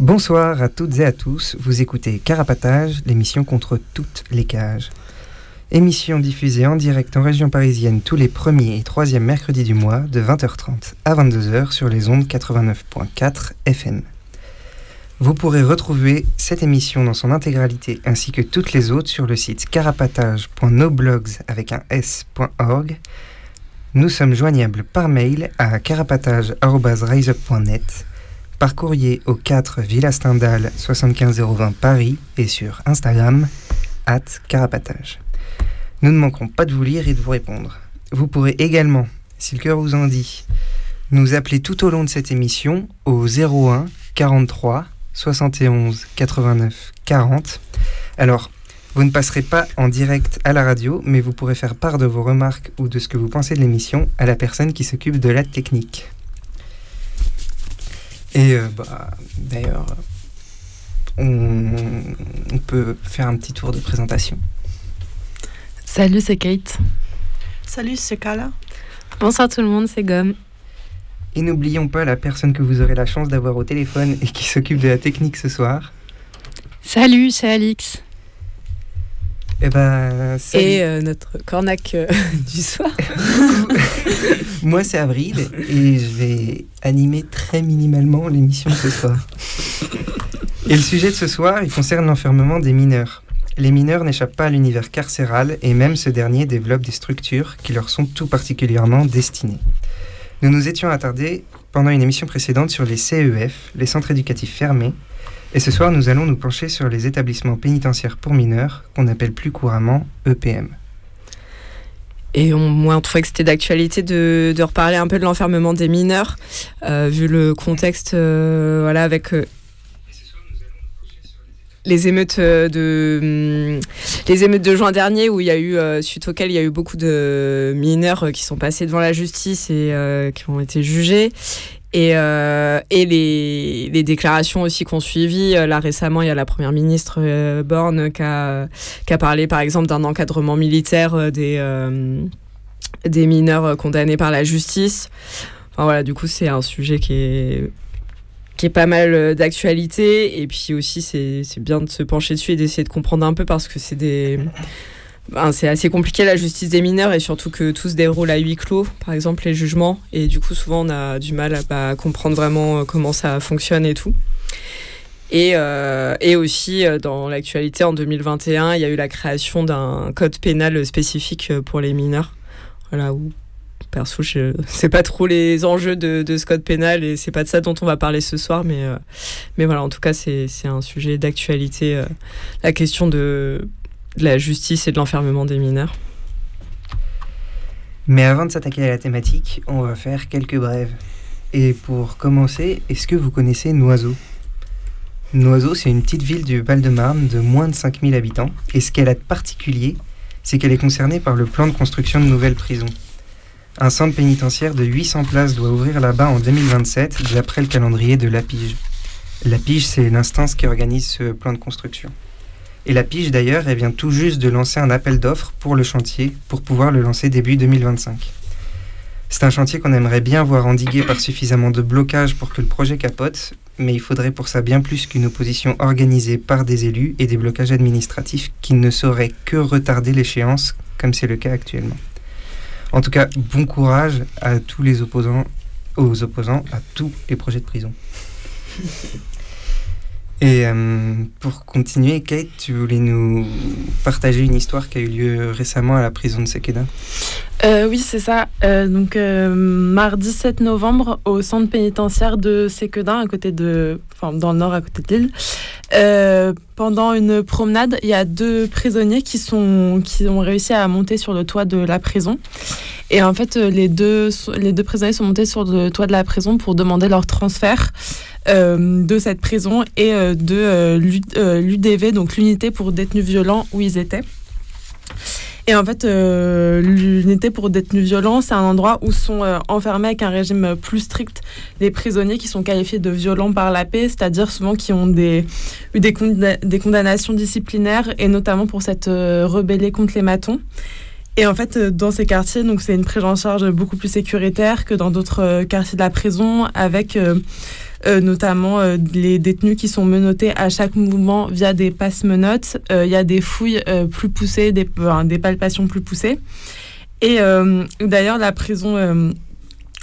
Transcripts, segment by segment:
Bonsoir à toutes et à tous, vous écoutez Carapatage, l'émission contre toutes les cages. Émission diffusée en direct en région parisienne tous les premiers et troisièmes mercredis du mois de 20h30 à 22h sur les ondes 89.4 FM. Vous pourrez retrouver cette émission dans son intégralité ainsi que toutes les autres sur le site carapatage.noblogs avec un s.org. Nous sommes joignables par mail à carapatage.riseup.net, par courrier au 4 Villa Stendhal 75020 Paris et sur Instagram at carapatage. Nous ne manquerons pas de vous lire et de vous répondre. Vous pourrez également, si le cœur vous en dit, nous appeler tout au long de cette émission au 01 43 71 89 40. Alors, vous ne passerez pas en direct à la radio, mais vous pourrez faire part de vos remarques ou de ce que vous pensez de l'émission à la personne qui s'occupe de la technique. Et euh, bah, d'ailleurs, on, on peut faire un petit tour de présentation. Salut, c'est Kate. Salut, c'est Kala. Bonsoir tout le monde, c'est Gomme. Et n'oublions pas la personne que vous aurez la chance d'avoir au téléphone et qui s'occupe de la technique ce soir. Salut, c'est Alix. Eh ben. Et euh, notre cornac euh, du soir. Moi, c'est Avril et je vais animer très minimalement l'émission de ce soir. Et le sujet de ce soir, il concerne l'enfermement des mineurs. Les mineurs n'échappent pas à l'univers carcéral et même ce dernier développe des structures qui leur sont tout particulièrement destinées. Nous nous étions attardés pendant une émission précédente sur les CEF, les centres éducatifs fermés, et ce soir nous allons nous pencher sur les établissements pénitentiaires pour mineurs, qu'on appelle plus couramment EPM. Et on, moi, on trouvait que c'était d'actualité de, de reparler un peu de l'enfermement des mineurs, euh, vu le contexte, euh, voilà, avec euh, les émeutes de hum, les émeutes de juin dernier, où il y a eu suite auxquelles il y a eu beaucoup de mineurs qui sont passés devant la justice et qui ont été jugés. Et, euh, et les, les déclarations aussi qu'on suivi. Euh, Là récemment, il y a la première ministre euh, Borne qui a, parlé par exemple d'un encadrement militaire euh, des, des mineurs condamnés par la justice. Enfin voilà, du coup, c'est un sujet qui est qui est pas mal d'actualité et puis aussi c'est bien de se pencher dessus et d'essayer de comprendre un peu parce que c'est des ben, c'est assez compliqué la justice des mineurs et surtout que tout se déroule à huis clos, par exemple les jugements, et du coup souvent on a du mal à bah, comprendre vraiment euh, comment ça fonctionne et tout. Et, euh, et aussi euh, dans l'actualité en 2021, il y a eu la création d'un code pénal spécifique pour les mineurs. Voilà où perso je sais pas trop les enjeux de, ce code pénal et c'est pas de ça dont on va parler ce soir, mais mais voilà en tout cas c'est un sujet d'actualité, la question de de la justice et de l'enfermement des mineurs. Mais avant de s'attaquer à la thématique, on va faire quelques brèves. Et pour commencer, est-ce que vous connaissez Noiseau? Noiseau, c'est une petite ville du Val-de-Marne de moins de 5000 habitants. Et ce qu'elle a de particulier, c'est qu'elle est concernée par le plan de construction de nouvelles prisons. Un centre pénitentiaire de 800 places doit ouvrir là-bas en 2027, d'après le calendrier de l'APIGE. L'APIGE, c'est l'instance qui organise ce plan de construction. Et l'APIGE, d'ailleurs, elle vient tout juste de lancer un appel d'offres pour le chantier, pour pouvoir le lancer début 2025. C'est un chantier qu'on aimerait bien voir endigué par suffisamment de blocage pour que le projet capote, mais il faudrait pour ça bien plus qu'une opposition organisée par des élus et des blocages administratifs qui ne sauraient que retarder l'échéance, comme c'est le cas actuellement. En tout cas, bon courage à tous les opposants, aux opposants à tous les projets de prison. Et euh, pour continuer, Kate, tu voulais nous partager une histoire qui a eu lieu récemment à la prison de Sekeda euh, Oui, c'est ça. Euh, donc, mardi 7 novembre, au centre pénitentiaire de Sequedin, à côté de, enfin, dans le nord, à côté de l'île, pendant une promenade, il y a deux prisonniers qui, sont, qui ont réussi à monter sur le toit de la prison. Et en fait, les deux, les deux prisonniers sont montés sur le toit de la prison pour demander leur transfert. Euh, de cette prison et euh, de l'UDV, euh, donc l'unité pour détenus violents où ils étaient. Et en fait, l'unité pour détenus violents, c'est un endroit où sont enfermés avec un régime plus strict les prisonniers qui sont qualifiés de violents par la paix, c'est-à-dire souvent qui ont des, eu des, des, condamnations disciplinaires, et notamment pour cette rébellion contre les matons. Et en fait, dans ces quartiers, c'est une prise en charge beaucoup plus sécuritaire que dans d'autres quartiers de la prison, avec euh, notamment euh, les détenus qui sont menottés à chaque mouvement via des passe-menottes. Euh, il y a des fouilles plus poussées, des, palpations plus poussées. Et d'ailleurs, la prison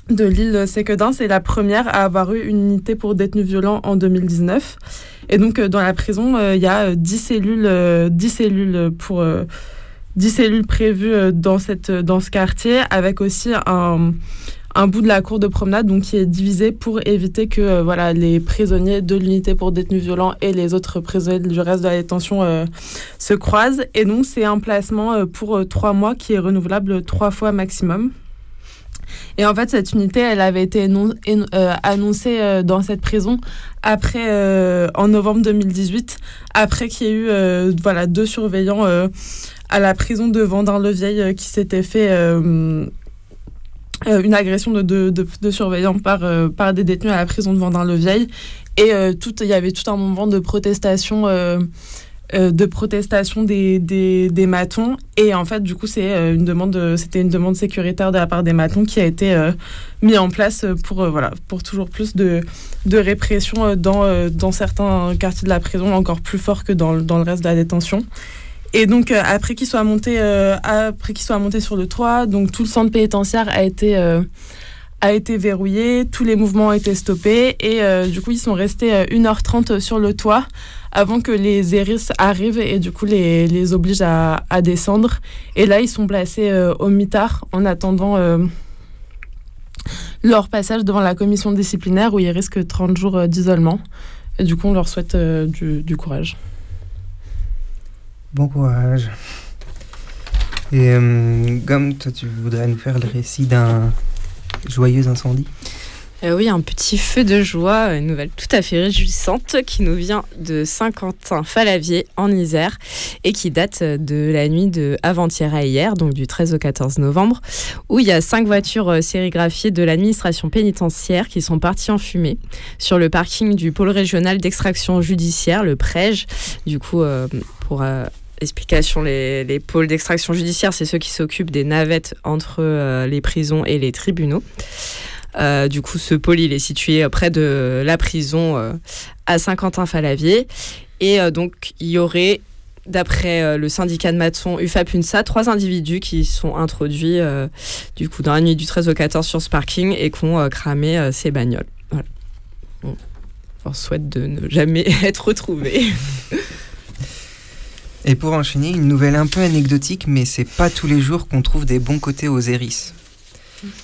de l'île Séquedin, c'est la première à avoir eu une unité pour détenus violents en 2019. Et donc, dans la prison, il y a 10 cellules, 10 cellules pour... 10 cellules prévues dans, cette, dans ce quartier, avec aussi un, un bout de la cour de promenade donc qui est divisé pour éviter que euh, voilà les prisonniers de l'unité pour détenus violents et les autres prisonniers du reste de la détention euh, se croisent et donc c'est un placement euh, pour trois mois qui est renouvelable trois fois maximum. Et en fait, cette unité, elle avait été annoncée dans cette prison après, en novembre 2018, après qu'il y ait eu voilà, deux surveillants à la prison de Vendin-le-Vieil qui s'étaient fait euh, une agression de, surveillants par, euh, par des détenus à la prison de Vendin-le-Vieil. Et euh, il y avait tout un moment de protestation, de protestation des, matons. Et en fait, du coup, c'est une demande, c'était une demande sécuritaire de la part des matons qui a été mise en place pour, voilà, pour toujours plus de, répression dans, certains quartiers de la prison, encore plus fort que dans le reste de la détention. Et donc euh, après qu'il soit monté, euh, après qu'il soit monté sur le toit, donc tout le centre pénitentiaire a été euh, a été verrouillé, tous les mouvements ont été stoppés et du coup ils sont restés 1h30 sur le toit avant que les hérisses arrivent et du coup les, les obligent à, descendre. Et là ils sont placés au mitard en attendant leur passage devant la commission disciplinaire où ils risquent 30 jours d'isolement. Et du coup on leur souhaite du courage. Bon courage. Et euh, Gomme, toi, tu voudrais nous faire le récit d'un joyeux incendie? Euh, Oui, un petit feu de joie, une nouvelle tout à fait réjouissante qui nous vient de Saint-Quentin-Falavier en Isère et qui date de la nuit de avant-hier à hier, donc du 13 au 14 novembre, où il y a cinq voitures euh, sérigraphiées de l'administration pénitentiaire qui sont parties en fumée sur le parking du pôle régional d'extraction judiciaire, le PREJ, du coup, pour explication, les, pôles d'extraction judiciaire, c'est ceux qui s'occupent des navettes entre euh, les prisons et les tribunaux. Euh, du coup, ce pôle, il est situé près de la prison euh, à Saint-Quentin-Falavier. Et donc, il y aurait, d'après le syndicat de maçons UFAPUNSA, trois individus qui sont introduits du coup, dans la nuit du 13 au 14 sur ce parking et qui ont cramé ces bagnoles. On souhaite de ne jamais être retrouvés. Et pour enchaîner, une nouvelle un peu anecdotique, mais c'est pas tous les jours qu'on trouve des bons côtés aux hérisses.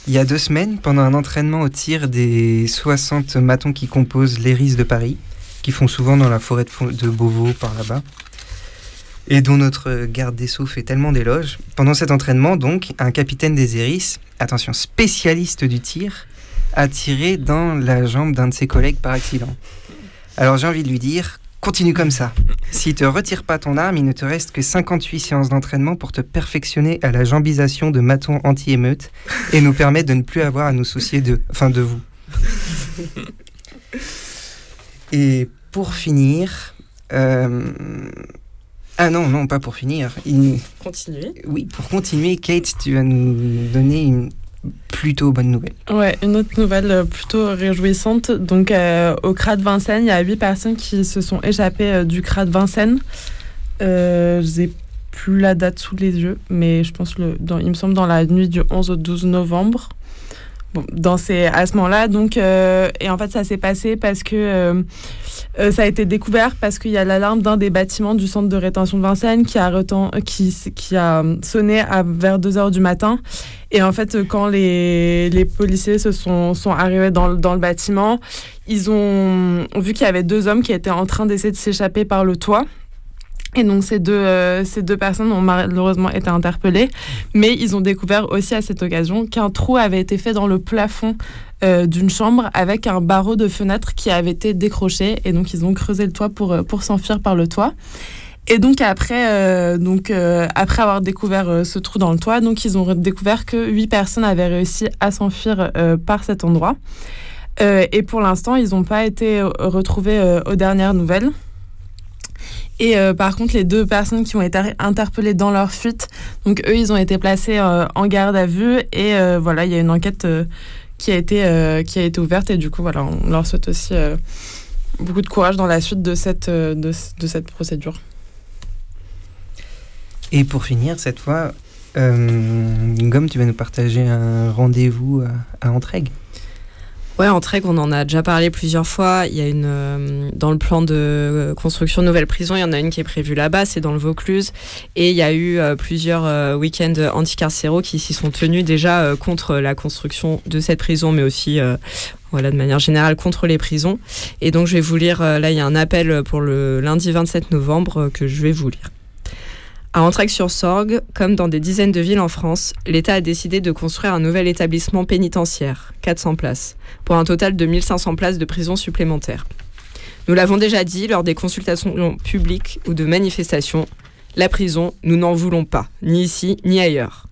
Il y a deux semaines, pendant un entraînement au tir des 60 matons qui composent l'héris de Paris, qui font souvent dans la forêt de Beauvau par là-bas, et dont notre garde des Sceaux fait tellement d'éloges, pendant cet entraînement, donc, un capitaine des hérisses, attention, spécialiste du tir, a tiré dans la jambe d'un de ses collègues par accident. Alors j'ai envie de lui dire, Continue comme ça. Si te retires pas ton arme, il ne te reste que 58 séances d'entraînement pour te perfectionner à la jambisation de maton anti-émeute et nous permettre de ne plus avoir à nous soucier de, enfin de vous. Et pour finir, euh, ah non, non, pas pour finir. Continuer. Oui, pour continuer, Kate, tu vas nous donner une plutôt bonne nouvelle. Ouais, une autre nouvelle euh, plutôt réjouissante. Donc, euh, au de Vincennes, il y a huit personnes qui se sont échappées euh, du de Vincennes. Euh, je n'ai plus la date sous les yeux, mais je pense, le, il me semble, dans la nuit du 11 au 12 novembre. Bon, dans ces, à ce moment-là. Donc, et en fait, ça s'est passé parce que ça a été découvert parce qu'il y a l'alarme d'un des bâtiments du centre de rétention de Vincennes qui a, qui, qui a sonné à, vers 2 heures du matin. Et en fait, quand les, les policiers se sont, sont arrivés dans, dans le bâtiment, ils ont vu qu'il y avait deux hommes qui étaient en train d'essayer de s'échapper par le toit. Et donc ces deux, euh, ces deux personnes ont malheureusement été interpellées, mais ils ont découvert aussi à cette occasion qu'un trou avait été fait dans le plafond euh, d'une chambre avec un barreau de fenêtre qui avait été décroché. Et donc ils ont creusé le toit pour, euh, pour s'enfuir par le toit. Et donc après, donc, après avoir découvert ce trou dans le toit, donc ils ont découvert que huit personnes avaient réussi à s'enfuir par cet endroit. et pour l'instant, ils n'ont pas été retrouvés aux dernières nouvelles. Et euh, par contre, les deux personnes qui ont été interpellées dans leur fuite, donc eux, ils ont été placés euh, en garde à vue. Et euh, voilà, il y a une enquête qui, a été, qui a été ouverte. Et du coup, voilà, on leur souhaite aussi beaucoup de courage dans la suite de cette, de, cette procédure. Et pour finir, cette fois, Gomme, tu vas nous partager un rendez-vous à, à Ouais, en Trek, on en a déjà parlé plusieurs fois. Il y a une euh, dans le plan de euh, construction de nouvelles prisons, il y en a une qui est prévue là-bas, c'est dans le Vaucluse, et il y a eu euh, plusieurs week-ends anticarcéraux qui s'y sont tenus déjà contre la construction de cette prison, mais aussi voilà, de manière générale contre les prisons. Et donc je vais vous lire, là il y a un appel pour le lundi 27 novembre que je vais vous lire. À Entraigues-sur-Sorgue, comme dans des dizaines de villes en France, l'État a décidé de construire un nouvel établissement pénitentiaire, 400 places, pour un total de 1500 places de prison supplémentaires. Nous l'avons déjà dit lors des consultations publiques ou de manifestations, la prison, nous n'en voulons pas, ni ici ni ailleurs.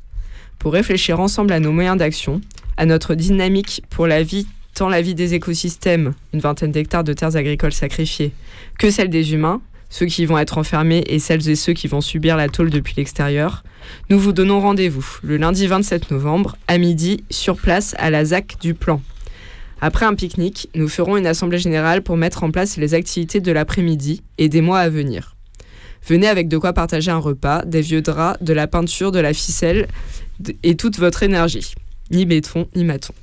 Pour réfléchir ensemble à nos moyens d'action, à notre dynamique pour la vie, tant la vie des écosystèmes, une vingtaine d'hectares de terres agricoles sacrifiées, que celle des humains, ceux qui vont être enfermés et celles et ceux qui vont subir la tôle depuis l'extérieur, nous vous donnons rendez-vous le lundi 27 novembre à midi sur place à la ZAC du Plan. Après un pique-nique, nous ferons une assemblée générale pour mettre en place les activités de l'après-midi et des mois à venir. Venez avec de quoi partager un repas, des vieux draps, de la peinture, de la ficelle et toute votre énergie. Ni béton, ni maton.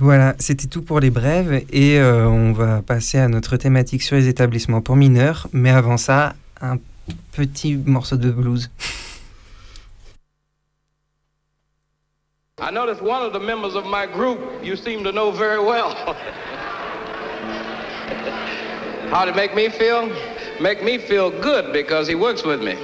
Voilà, c'était tout pour les brèves et euh, on va passer à notre thématique sur les établissements pour mineurs. Mais avant ça, un petit morceau de blues. I noticed one of the members of my group you seem to know very well. How did make me feel? Make me feel good because he works with me.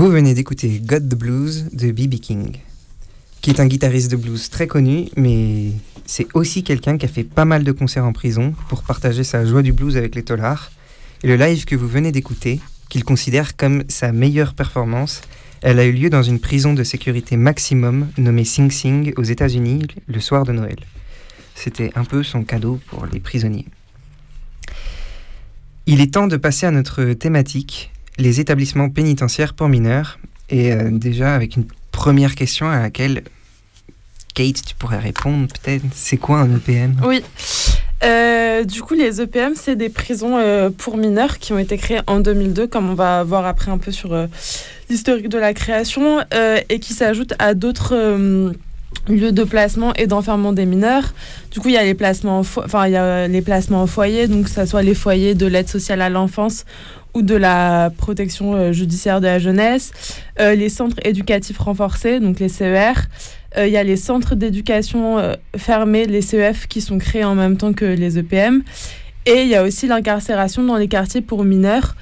Vous venez d'écouter God the Blues de B.B. King, qui est un guitariste de blues très connu, mais c'est aussi quelqu'un qui a fait pas mal de concerts en prison pour partager sa joie du blues avec les tollards. Et le live que vous venez d'écouter, qu'il considère comme sa meilleure performance, elle a eu lieu dans une prison de sécurité maximum nommée Sing Sing aux États-Unis le soir de Noël. C'était un peu son cadeau pour les prisonniers. Il est temps de passer à notre thématique, les établissements pénitentiaires pour mineurs. Et euh, déjà avec une première question à laquelle Kate, tu pourrais répondre peut-être. C'est quoi un EPM Oui. Euh, du coup, les EPM, c'est des prisons euh, pour mineurs qui ont été créées en 2002, comme on va voir après un peu sur l'historique de la création, et qui s'ajoutent à d'autres lieux de placement et d'enfermement des mineurs. Du coup, il y a les placements, enfin, il y a les placements en foyer, donc que ce soit les foyers de l'aide sociale à l'enfance ou de la protection euh, judiciaire de la jeunesse, euh, les centres éducatifs renforcés, donc les CER. Euh, Il y a les centres d'éducation fermés, les CEF, qui sont créés en même temps que les EPM. Et il y a aussi l'incarcération dans les quartiers pour mineurs.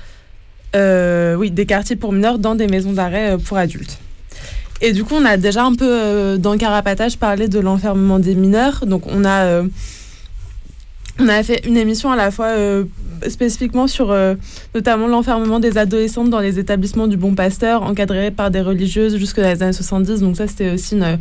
Oui, des quartiers pour mineurs dans des maisons d'arrêt pour adultes. Et du coup, on a déjà un peu euh, dans carapatage parlé de l'enfermement des mineurs. Donc, on a, euh, on a fait une émission à la fois euh, spécifiquement sur euh, notamment l'enfermement des adolescentes dans les établissements du Bon Pasteur, encadrés par des religieuses jusque dans les années 70. Donc, ça, c'était aussi une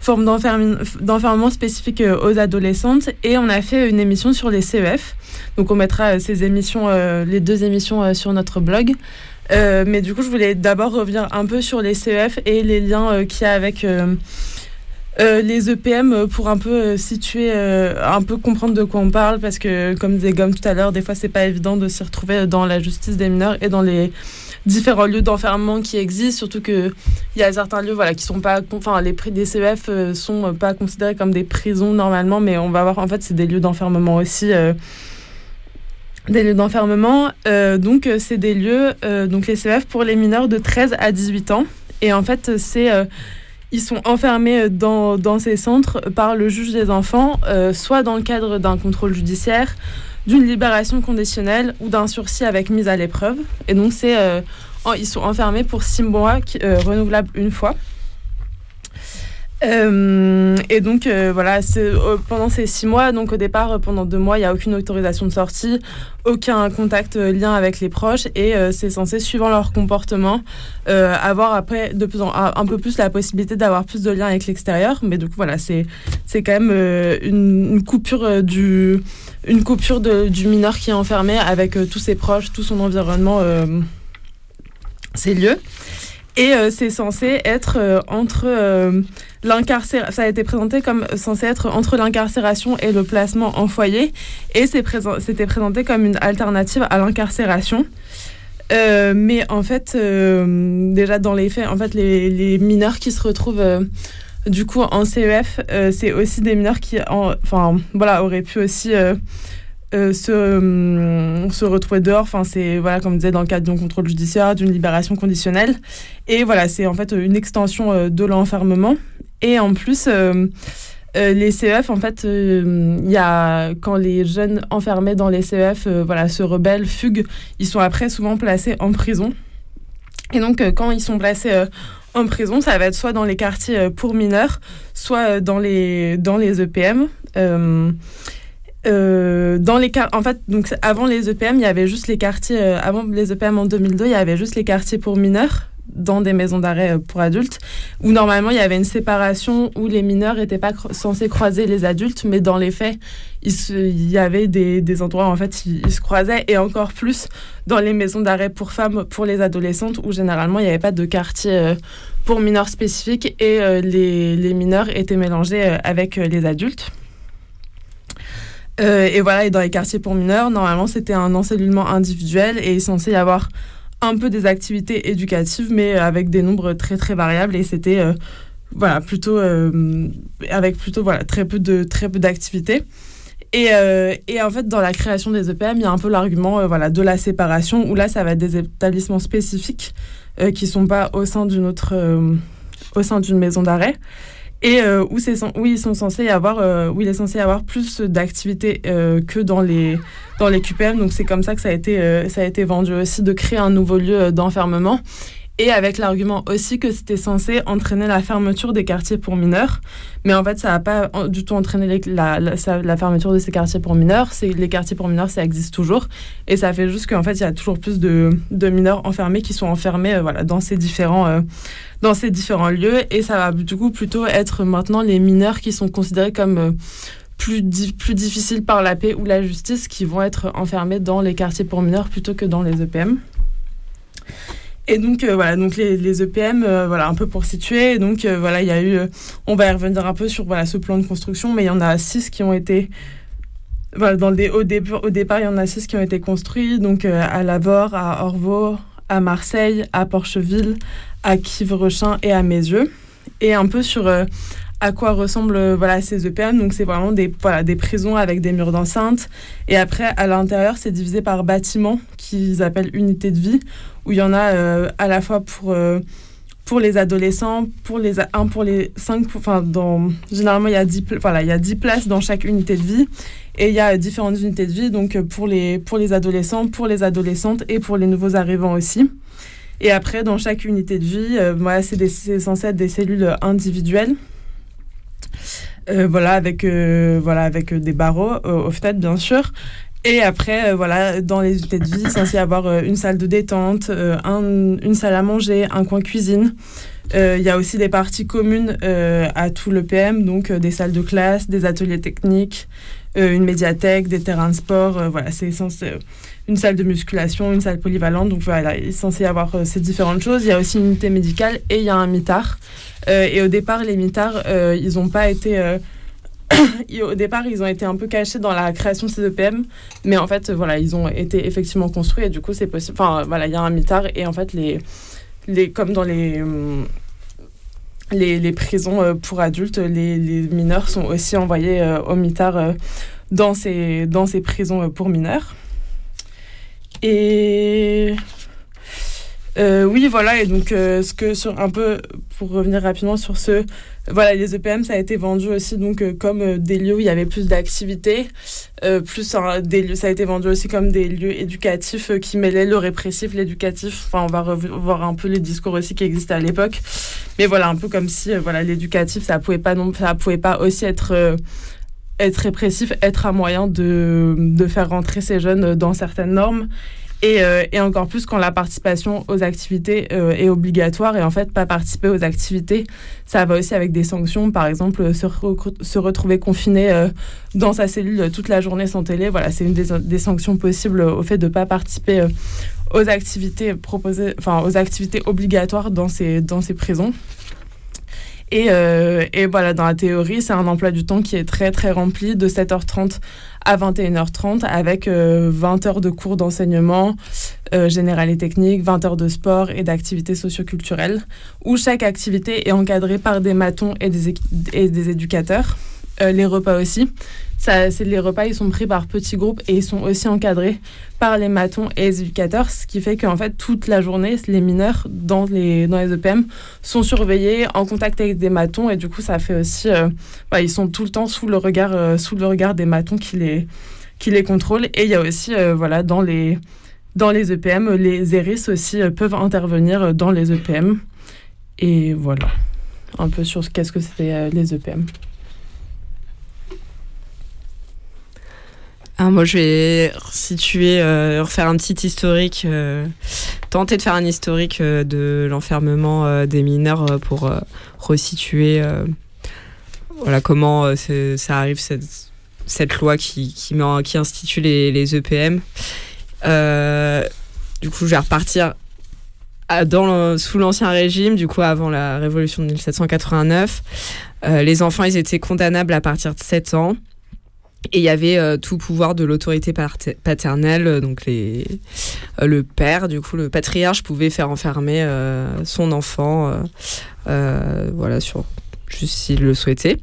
forme d'enfermement spécifique aux adolescentes. Et on a fait une émission sur les CEF. Donc, on mettra ces émissions, les deux émissions sur notre blog. Euh, mais du coup, je voulais d'abord revenir un peu sur les CEF et les liens euh, qu'il y a avec euh, les EPM pour un peu situer, un peu comprendre de quoi on parle. Parce que, comme disait Gomme tout à l'heure, des fois, c'est pas évident de s'y retrouver dans la justice des mineurs et dans les différents lieux d'enfermement qui existent. Surtout qu'il y a certains lieux voilà, qui sont pas. Enfin, les prix des CEF sont pas considérés comme des prisons normalement, mais on va voir, en fait, c'est des lieux d'enfermement aussi. Des lieux d'enfermement. Euh, donc, euh, c'est des lieux, euh, donc les CEF pour les mineurs de 13 à 18 ans. Et en fait, ils sont enfermés dans, ces centres par le juge des enfants, soit dans le cadre d'un contrôle judiciaire, d'une libération conditionnelle ou d'un sursis avec mise à l'épreuve. Et donc, c'est, en- ils sont enfermés pour six mois, renouvelables une fois. Euh, et donc euh, voilà, pendant ces six mois, donc au départ, euh, pendant deux mois, il n'y a aucune autorisation de sortie, aucun contact, lien avec les proches, et c'est censé, suivant leur comportement, avoir après de plus un, peu plus la possibilité d'avoir plus de liens avec l'extérieur. Mais donc voilà, c'est, c'est quand même une, coupure du, une coupure du mineur qui est enfermé avec tous ses proches, tout son environnement, ces lieux. Et c'est censé être entre. Ça a été présenté comme censé être entre l'incarcération et le placement en foyer. Et c'est présent- c'était présenté comme une alternative à l'incarcération. mais en fait, déjà dans les faits, en fait, les, les mineurs qui se retrouvent du coup, en CEF, euh, c'est aussi des mineurs qui enfin, voilà, auraient pu aussi euh, euh, se, se, retrouver dehors. Enfin, c'est, voilà, comme on disait, dans le cadre d'un contrôle judiciaire, d'une libération conditionnelle. Et voilà, c'est en fait une extension de l'enfermement. Et en plus, les CEF, en fait, il y a, quand les jeunes enfermés dans les CEF voilà, se rebellent, fuguent, ils sont après souvent placés en prison. Et donc, quand ils sont placés en prison, ça va être soit dans les quartiers euh, pour mineurs, soit euh, dans les, dans les EPM. Euh, dans les en fait donc avant les EPM il y avait juste les quartiers avant les EPM en 2002 il y avait juste les quartiers pour mineurs dans des maisons d'arrêt pour adultes, où normalement il y avait une séparation où les mineurs n'étaient pas censés croiser les adultes, mais dans les faits, il, y avait des, endroits où en fait ils, se croisaient, et encore plus dans les maisons d'arrêt pour femmes, pour les adolescentes, où généralement il n'y avait pas de quartier euh, pour mineurs spécifiques, et euh, les, mineurs étaient mélangés euh, avec les adultes. Et voilà, et dans les quartiers pour mineurs, normalement c'était un encellulement individuel, et il est censé y avoir un peu des activités éducatives, mais avec des nombres très très variables. Et c'était euh, voilà plutôt euh, avec plutôt voilà très peu de très peu d'activités. Et, euh, et, en fait, dans la création des EPM, il y a un peu l'argument voilà, de la séparation, où là, ça va être des établissements spécifiques qui sont pas au sein d'une autre, au sein d'une maison d'arrêt et euh, où, ils sont censés avoir, euh, où il est censé y avoir plus d'activités euh, que dans les, dans les QPM. Donc c'est comme ça que ça a, été, ça a été vendu aussi, de créer un nouveau lieu d'enfermement et avec l'argument aussi que c'était censé entraîner la fermeture des quartiers pour mineurs. Mais en fait, ça n'a pas du tout entraîné la, fermeture de ces quartiers pour mineurs. Les quartiers pour mineurs, ça existe toujours. Et ça fait juste qu'en fait, il y a toujours plus de, de, mineurs enfermés qui sont enfermés euh, voilà, dans, ces différents, euh, dans ces différents lieux. Et ça va du coup plutôt être maintenant les mineurs qui sont considérés comme... Euh, plus, plus difficiles par la paix ou la justice qui vont être enfermés dans les quartiers pour mineurs plutôt que dans les EPM. Et donc euh, voilà, donc les, EPM, euh, voilà un peu pour situer. donc euh, voilà, il y a eu, on va y revenir un peu sur voilà ce plan de construction, mais il y en a six qui ont été, voilà, dans le, au, au départ il y en a six qui ont été construits, donc à Lavore, à Orvaux, à Marseille, à Porcheville, à Quiverechin et à Mézieux. Et un peu sur à quoi ressemblent voilà, ces EPM. Donc, c'est vraiment des, voilà, des prisons avec des murs d'enceinte. Et après, à l'intérieur, c'est divisé par bâtiments qu'ils appellent unités de vie, où il y en a euh, à la fois pour, euh, pour les adolescents, pour les, un pour les cinq, enfin, dans, généralement, il y, a 10, voilà, il y a 10 places dans chaque unité de vie. Et il y a différentes unités de vie, donc pour les, pour les adolescents, pour les adolescentes et pour les nouveaux arrivants aussi. Et après, dans chaque unité de vie, euh, voilà, c'est censé être des cellules individuelles. voilà, avec, voilà, avec des barreaux au fenêtres, bien sûr. Et après, euh, voilà, dans les unités de vie, il est censé avoir euh, une salle de détente, euh, une salle à manger, un coin cuisine. Il y a aussi des parties communes à tout le PM, donc des salles de classe, des ateliers techniques, une médiathèque, des terrains de sport. voilà, c'est censé une salle de musculation, une salle polyvalente. Donc voilà, il est censé y avoir ces différentes choses. Il y a aussi une unité médicale et il y a un mitard. et au départ, les mitards, ils n'ont pas été au départ, ils ont été un peu cachés dans la création de ces EPM, mais en fait, voilà, ils ont été effectivement construits et du coup, c'est possible. Enfin, voilà, il y a un mitard et en fait, les, les, comme dans les, hum, les, prisons euh, pour adultes, les, les, mineurs sont aussi envoyés euh, au mitard euh, dans, ces, dans ces prisons pour mineurs. Et euh, oui, voilà, et donc euh, ce que sur un peu pour revenir rapidement sur ce, voilà, les EPM ça a été vendu aussi donc euh, comme des lieux où il y avait plus d'activités, plus des lieux, ça a été vendu aussi comme des lieux éducatifs qui mêlaient le répressif, l'éducatif. Enfin, on va voir un peu les discours aussi qui existaient à l'époque, mais voilà, un peu comme si voilà l'éducatif ça pouvait pas non, ça pouvait pas aussi être être répressif, être un moyen de, de faire rentrer ces jeunes dans certaines normes euh, et, encore plus quand la participation aux activités euh, est obligatoire. Et en fait pas participer aux activités, ça va aussi avec des sanctions, par exemple se, retrouver confiné euh, dans sa cellule toute la journée sans télé, voilà, c'est une des, des, sanctions possibles au fait de ne pas participer aux activités proposées, enfin aux activités obligatoires dans ces, dans ces prisons. Et, et, voilà, dans la théorie, c'est un emploi du temps qui est très très rempli de 7h30 à 21h30 avec 20 euh, heures de cours d'enseignement, euh, générales et techniques, 20 heures de sport et d'activités socioculturelles, où chaque activité est encadrée par des matons et des éducateurs. Euh, les repas aussi. Les repas, ils sont pris par petits groupes et ils sont aussi encadrés par les matons et les éducateurs, ce qui fait qu'en fait, toute la journée, les mineurs dans les, dans les EPM sont surveillés, en contact avec des matons, et du coup, ça fait aussi... bah, ils sont tout le temps sous le regard, sous le regard des matons qui les, qui les contrôlent. Et il y a aussi, voilà, dans les, dans les EPM, les ERIS aussi peuvent intervenir dans les EPM. Et voilà, un peu sur qu'est-ce que c'était les EPM. Ah, moi, je vais situer, euh, refaire un petit historique, euh, tenter de faire un historique euh, de l'enfermement des mineurs pour resituer voilà, comment ça arrive, cette, cette loi qui, qui, institue les, EPM. du coup, je vais repartir dans sous l'Ancien Régime, du coup, avant la Révolution de 1789. les enfants, ils étaient condamnables à partir de 7 ans. Et il y avait euh, tout pouvoir de l'autorité paternelle, euh, donc les, euh, le père, du coup le patriarche pouvait faire enfermer son enfant, voilà, sur, juste s'il le souhaitait.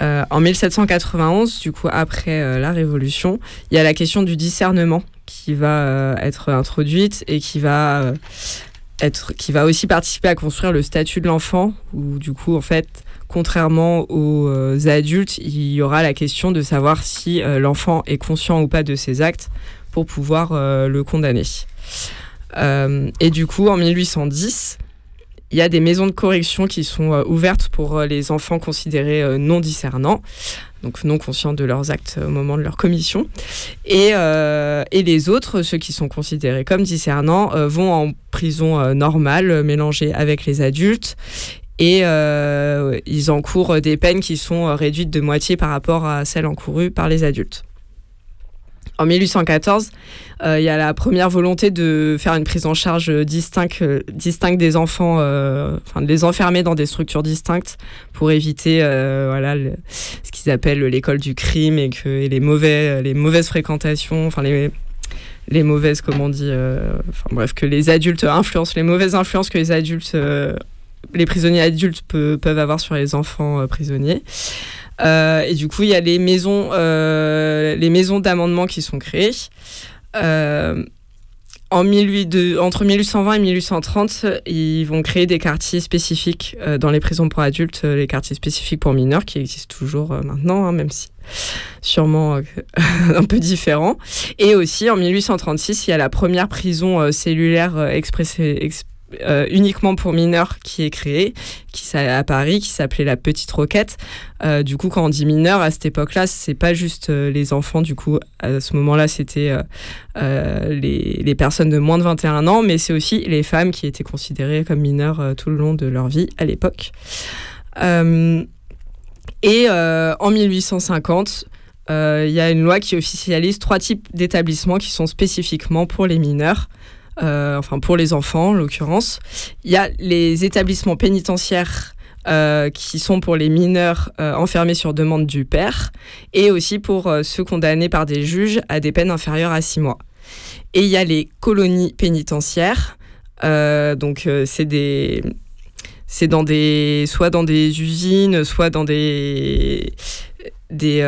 en 1791, du coup après la Révolution, il y a la question du discernement qui va être introduite et qui va être, qui va aussi participer à construire le statut de l'enfant, où du coup en fait contrairement aux euh, adultes, il y aura la question de savoir si euh, l'enfant est conscient ou pas de ses actes pour pouvoir euh, le condamner. et du coup, en 1810, il y a des maisons de correction qui sont ouvertes pour les enfants considérés non discernants, donc non conscients de leurs actes au moment de leur commission. Et, et les autres, ceux qui sont considérés comme discernants, vont en prison normale, mélangée avec les adultes et euh, ils encourent des peines qui sont euh, réduites de moitié par rapport à celles encourues par les adultes. En 1814, euh, il y a la première volonté de faire une prise en charge distincte, distincte des enfants, enfin de les enfermer dans des structures distinctes pour éviter voilà, ce qu'ils appellent l'école du crime et les, mauvais, les mauvaises fréquentations, enfin les, les mauvaises, comment on dit, enfin bref, que les adultes influencent, les mauvaises influences que les adultes les prisonniers adultes peuvent avoir sur les enfants euh, prisonniers. Euh, et du coup, il y a les maisons, euh, d'amendement qui sont créées. En 18, entre 1820 et 1830, ils vont créer des quartiers spécifiques dans les prisons pour adultes, les quartiers spécifiques pour mineurs, qui existent toujours maintenant, hein, même si sûrement un peu différent. Et aussi, en 1836, il y a la première prison cellulaire expressée euh, uniquement pour mineurs qui est créé, qui à Paris, qui s'appelait la Petite Roquette. Euh, du coup, quand on dit mineurs, à cette époque-là, c'est pas juste euh, les enfants. Du coup, à ce moment-là, c'était les, les, personnes de moins de 21 ans, mais c'est aussi les femmes qui étaient considérées comme mineures tout le long de leur vie à l'époque. et en 1850, il y a une loi qui officialise trois types d'établissements qui sont spécifiquement pour les mineurs. Euh, enfin pour les enfants en l'occurrence. Il y a les établissements pénitentiaires euh, qui sont pour les mineurs euh, enfermés sur demande du père et aussi pour ceux condamnés par des juges à des peines inférieures à six mois. Et il y a les colonies pénitentiaires. donc c'est des c'est dans des soit dans des usines, soit dans des des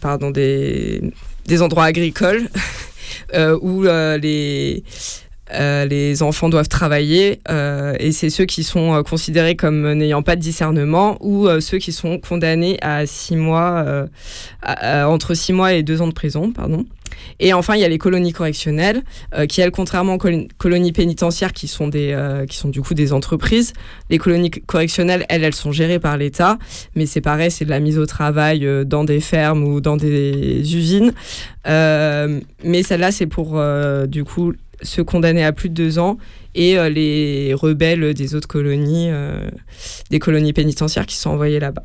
pardon des des endroits agricoles où les euh, les enfants doivent travailler euh, et c'est ceux qui sont euh, considérés comme n'ayant pas de discernement ou ceux qui sont condamnés à six mois, entre six mois et deux ans de prison, pardon. Et enfin, il y a les colonies correctionnelles, qui elles, contrairement aux colonies pénitentiaires, qui sont des, qui sont du coup des entreprises. Les colonies correctionnelles, elles, elles sont gérées par l'État, mais c'est pareil, c'est de la mise au travail dans des fermes ou dans des usines. mais celle-là, c'est pour du coup ceux condamnés à plus de deux ans et euh, les rebelles des autres colonies, euh, des colonies pénitentiaires qui sont envoyés là-bas.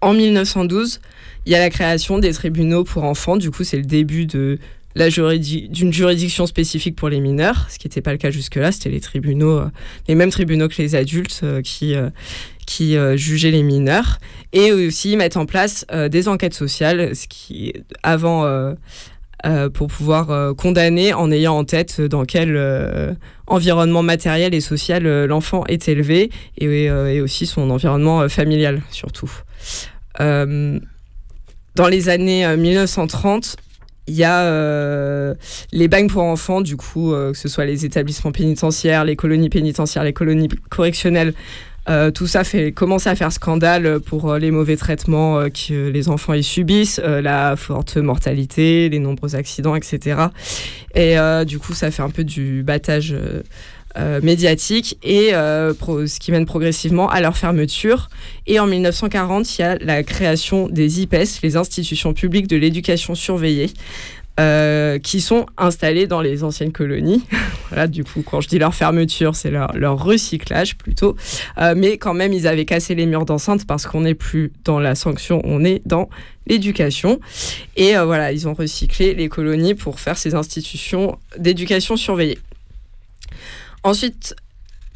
En 1912, il y a la création des tribunaux pour enfants. Du coup, c'est le début de la d'une juridiction spécifique pour les mineurs, ce qui n'était pas le cas jusque-là. C'était les tribunaux, euh, les mêmes tribunaux que les adultes qui, qui jugeaient les mineurs. Et aussi mettre en place des enquêtes sociales, ce qui, avant pour pouvoir euh, condamner en ayant en tête dans quel euh, environnement matériel et social euh, l'enfant est élevé et, euh, aussi son environnement euh, familial surtout. Euh, dans les années euh, 1930, il y a euh, les bagnes pour enfants, du coup, euh, que ce soit les établissements pénitentiaires, les colonies pénitentiaires, les colonies correctionnelles, euh, tout ça fait commencer à faire scandale pour euh, les mauvais traitements euh, que les enfants y subissent, la forte mortalité, les nombreux accidents, etc. Et du coup, ça fait un peu du battage médiatique et ce qui mène progressivement à leur fermeture. Et en 1940, il y a la création des IPES, les institutions publiques de l'éducation surveillée. Euh, qui sont installées dans les anciennes colonies. voilà, du coup, quand je dis leur fermeture, c'est leur, recyclage plutôt. Euh, mais quand même, ils avaient cassé les murs d'enceinte parce qu'on n'est plus dans la sanction, on est dans l'éducation. Et euh, voilà, ils ont recyclé les colonies pour faire ces institutions d'éducation surveillée. Ensuite,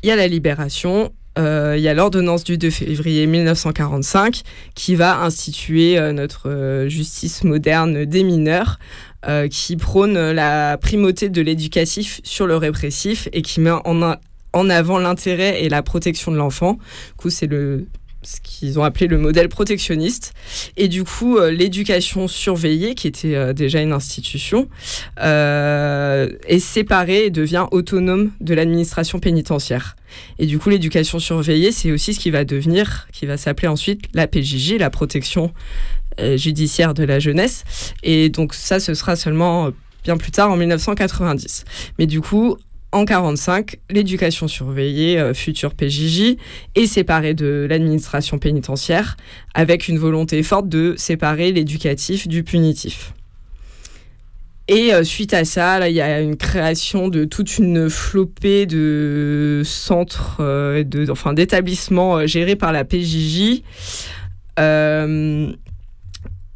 il y a la libération. Il y a l'ordonnance du 2 février 1945 qui va instituer notre justice moderne des mineurs, euh, qui prône la primauté de l'éducatif sur le répressif et qui met en, en avant l'intérêt et la protection de l'enfant. Du coup, c'est le ce qu'ils ont appelé le modèle protectionniste. Et du coup, euh, l'éducation surveillée, qui était euh, déjà une institution, euh, est séparée et devient autonome de l'administration pénitentiaire. Et du coup, l'éducation surveillée, c'est aussi ce qui va devenir, qui va s'appeler ensuite la PJJ, la protection euh, judiciaire de la jeunesse. Et donc ça, ce sera seulement euh, bien plus tard, en 1990. Mais du coup, en 45, l'éducation surveillée, euh, future PJJ, est séparée de l'administration pénitentiaire, avec une volonté forte de séparer l'éducatif du punitif. Et euh, suite à ça, il y a une création de toute une flopée de centres, euh, de, enfin d'établissements euh, gérés par la PJJ. Euh,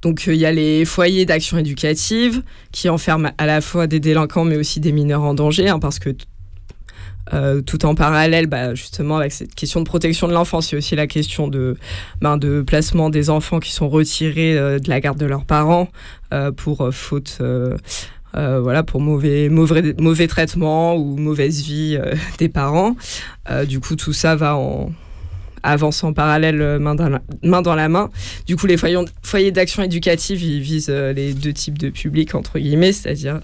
donc euh, il y a les foyers d'action éducative qui enferment à la fois des délinquants mais aussi des mineurs en danger, hein, parce que euh, tout en parallèle, bah, justement, avec cette question de protection de l'enfance, a aussi la question de, ben, de placement des enfants qui sont retirés euh, de la garde de leurs parents pour faute, voilà, pour mauvais, mauvais, mauvais traitement ou mauvaise vie des parents. Du coup, tout ça va en avance en parallèle euh, main dans, la, main. Du coup, les foyers, d'action éducative, ils visent euh, les deux types de publics, entre guillemets, c'est-à-dire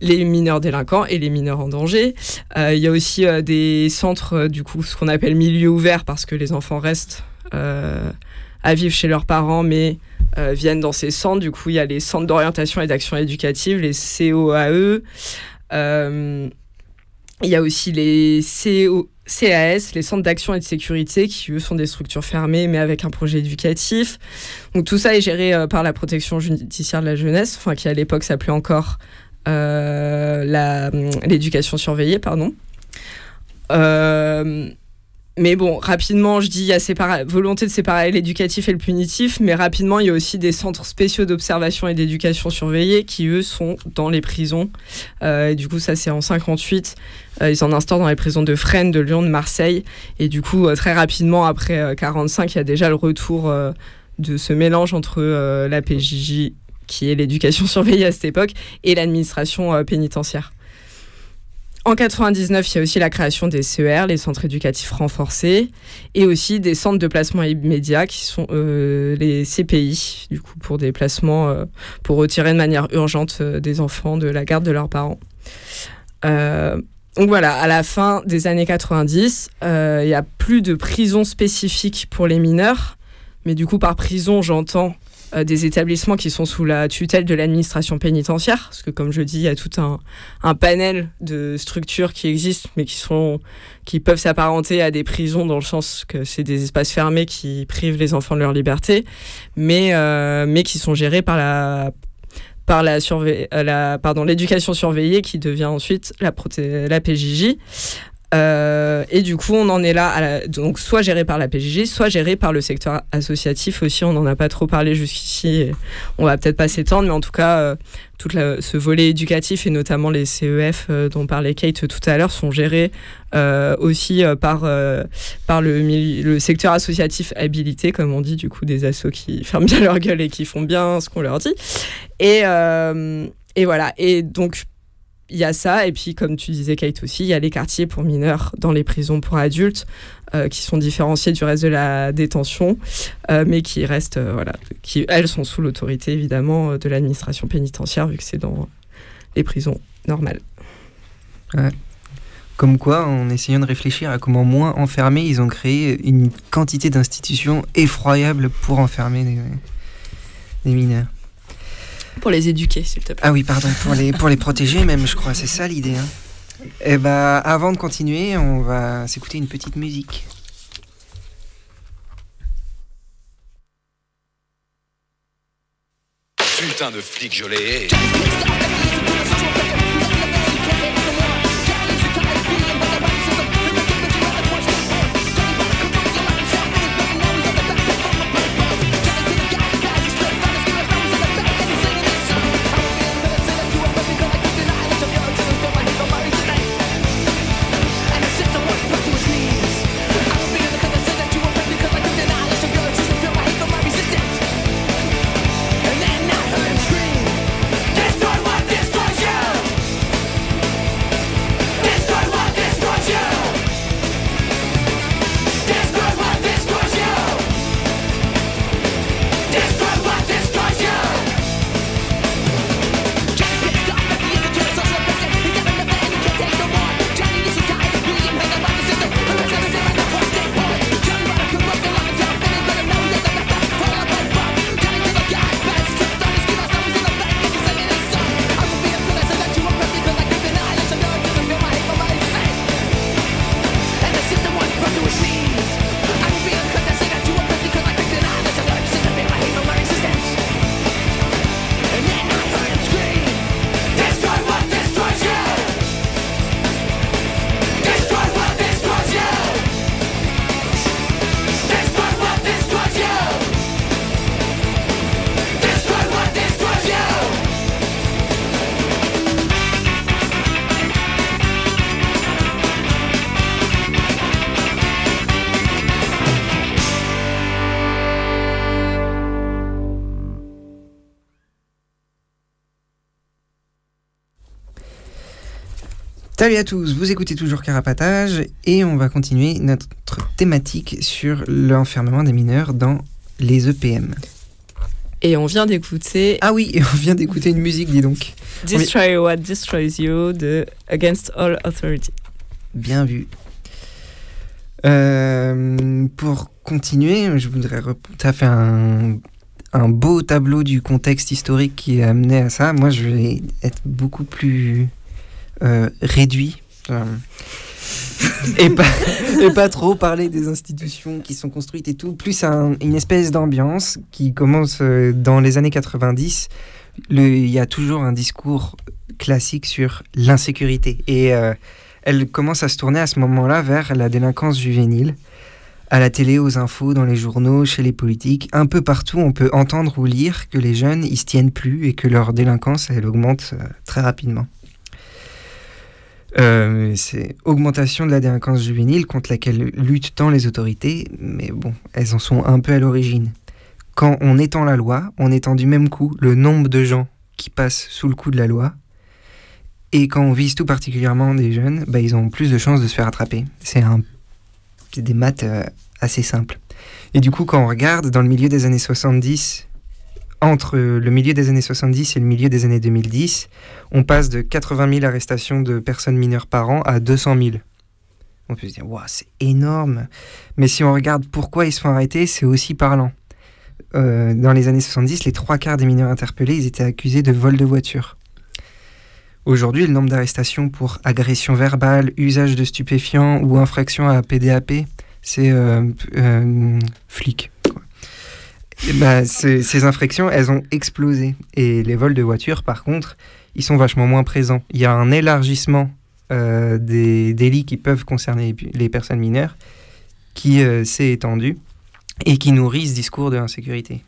les mineurs délinquants et les mineurs en danger. Euh, Il y a aussi des centres, du coup, ce qu'on appelle milieu ouvert, parce que les enfants restent à vivre chez leurs parents, mais viennent dans ces centres. Du coup, il y a les centres d'orientation et d'action éducative, les COAE. Il y a aussi les CO, CAS, les centres d'action et de sécurité, qui eux sont des structures fermées, mais avec un projet éducatif. Donc tout ça est géré euh, par la protection judiciaire de la jeunesse, enfin qui à l'époque s'appelait encore euh, la- l'éducation surveillée, pardon. Euh, mais bon, rapidement, je dis, il y a volonté de séparer l'éducatif et le punitif, mais rapidement, il y a aussi des centres spéciaux d'observation et d'éducation surveillée qui, eux, sont dans les prisons. Euh, et du coup, ça, c'est en 58. Euh, ils en instaurent dans les prisons de Fresnes, de Lyon, de Marseille. Et du coup, euh, très rapidement, après euh, 45, il y a déjà le retour de ce mélange entre la PJJ, qui est l'éducation surveillée à cette époque, et l'administration pénitentiaire. En 99, il y a aussi la création des CER, les centres éducatifs renforcés, et aussi des centres de placement immédiat qui sont euh, les CPI, du coup pour des placements euh, pour retirer de manière urgente euh, des enfants de la garde de leurs parents. Donc voilà, à la fin des années 90, euh, il y a plus de prison spécifique pour les mineurs, mais du coup par prison j'entends euh, des établissements qui sont sous la tutelle de l'administration pénitentiaire, parce que comme je dis, il y a tout un, panel de structures qui existent, mais qui, sont, qui peuvent s'apparenter à des prisons dans le sens que c'est des espaces fermés qui privent les enfants de leur liberté, mais, euh, mais qui sont gérés par la par la, surve- euh, la pardon l'éducation surveillée qui devient ensuite la, la PJJ. Euh, et du coup, on en est là, donc soit géré par la PJJ, soit géré par le secteur associatif aussi. On n'en a pas trop parlé jusqu'ici. On va peut-être pas s'étendre, mais en tout cas, euh, tout ce volet éducatif et notamment les CEF euh, dont parlait Kate tout à l'heure sont gérés aussi par, par le, secteur associatif habilité, comme on dit, du coup, des assos qui ferment bien leur gueule et qui font bien ce qu'on leur dit. Et voilà. Et donc, il y a ça. Et puis, comme tu disais, Kate aussi, il y a les quartiers pour mineurs dans les prisons pour adultes euh, qui sont différenciés du reste de la détention, euh, mais qui restent, euh, voilà, qui elles sont sous l'autorité évidemment de l'administration pénitentiaire vu que c'est dans les prisons normales. Comme quoi, en essayant de réfléchir à comment moins enfermer, ils ont créé une quantité d'institutions effroyables pour enfermer des mineurs. Pour les éduquer, s'il te plaît. Ah oui, pardon, pour les, pour les protéger même, je crois, c'est ça l'idée. Hein. Et bah, avant de continuer, on va s'écouter une petite musique. Putain de flic, je l'ai. Salut à tous, vous écoutez toujours Carapatage et on va continuer notre thématique sur l'enfermement des mineurs dans les EPM. Et on vient d'écouter Ah oui, et on vient d'écouter une musique, dis donc. Destroy What Destroys You de Against All Authority. Bien vu. Euh, pour continuer, je voudrais. As fait un, un beau tableau du contexte historique qui a amené à ça. Moi, je vais être beaucoup plus réduit. euh, et, pas, trop parler des institutions qui sont construites et tout, plus un- une espèce d'ambiance qui commence euh, dans les années 90. Le- Il y a toujours un discours classique sur l'insécurité et euh, elle commence à se tourner à ce moment-là vers la délinquance juvénile. À la télé, aux infos, dans les journaux, chez les politiques, un peu partout, on peut entendre ou lire que les jeunes, ils se tiennent plus et que leur délinquance, elle augmente euh, très rapidement. Euh, c'est augmentation de la délinquance juvénile contre laquelle luttent tant les autorités, mais bon, elles en sont un peu à l'origine. Quand on étend la loi, on étend du même coup le nombre de gens qui passent sous le coup de la loi, et quand on vise tout particulièrement des jeunes, bah, ils ont plus de chances de se faire attraper. C'est un, des maths euh, assez simples. Et du coup, quand on regarde dans le milieu des années 70, entre le milieu des années 70 et le milieu des années 2010, on passe de 80 000 arrestations de personnes mineures par an à 200 000. On peut se dire, waouh, c'est énorme. Mais si on regarde pourquoi ils se font arrêter, c'est aussi parlant. Euh, dans les années 70, les trois quarts des mineurs interpellés, ils étaient accusés de vol de voiture. Aujourd'hui, le nombre d'arrestations pour agression verbale, usage de stupéfiants ou infraction à PDAP, c'est euh, euh, flic. Et bah, ces, infractions, elles ont explosé. Et les vols de voiture, par contre, ils sont vachement moins présents. Il y a un élargissement euh, des délits qui peuvent concerner les- personnes mineures qui euh, s'est étendu et qui nourrit ce discours de l'insécurité.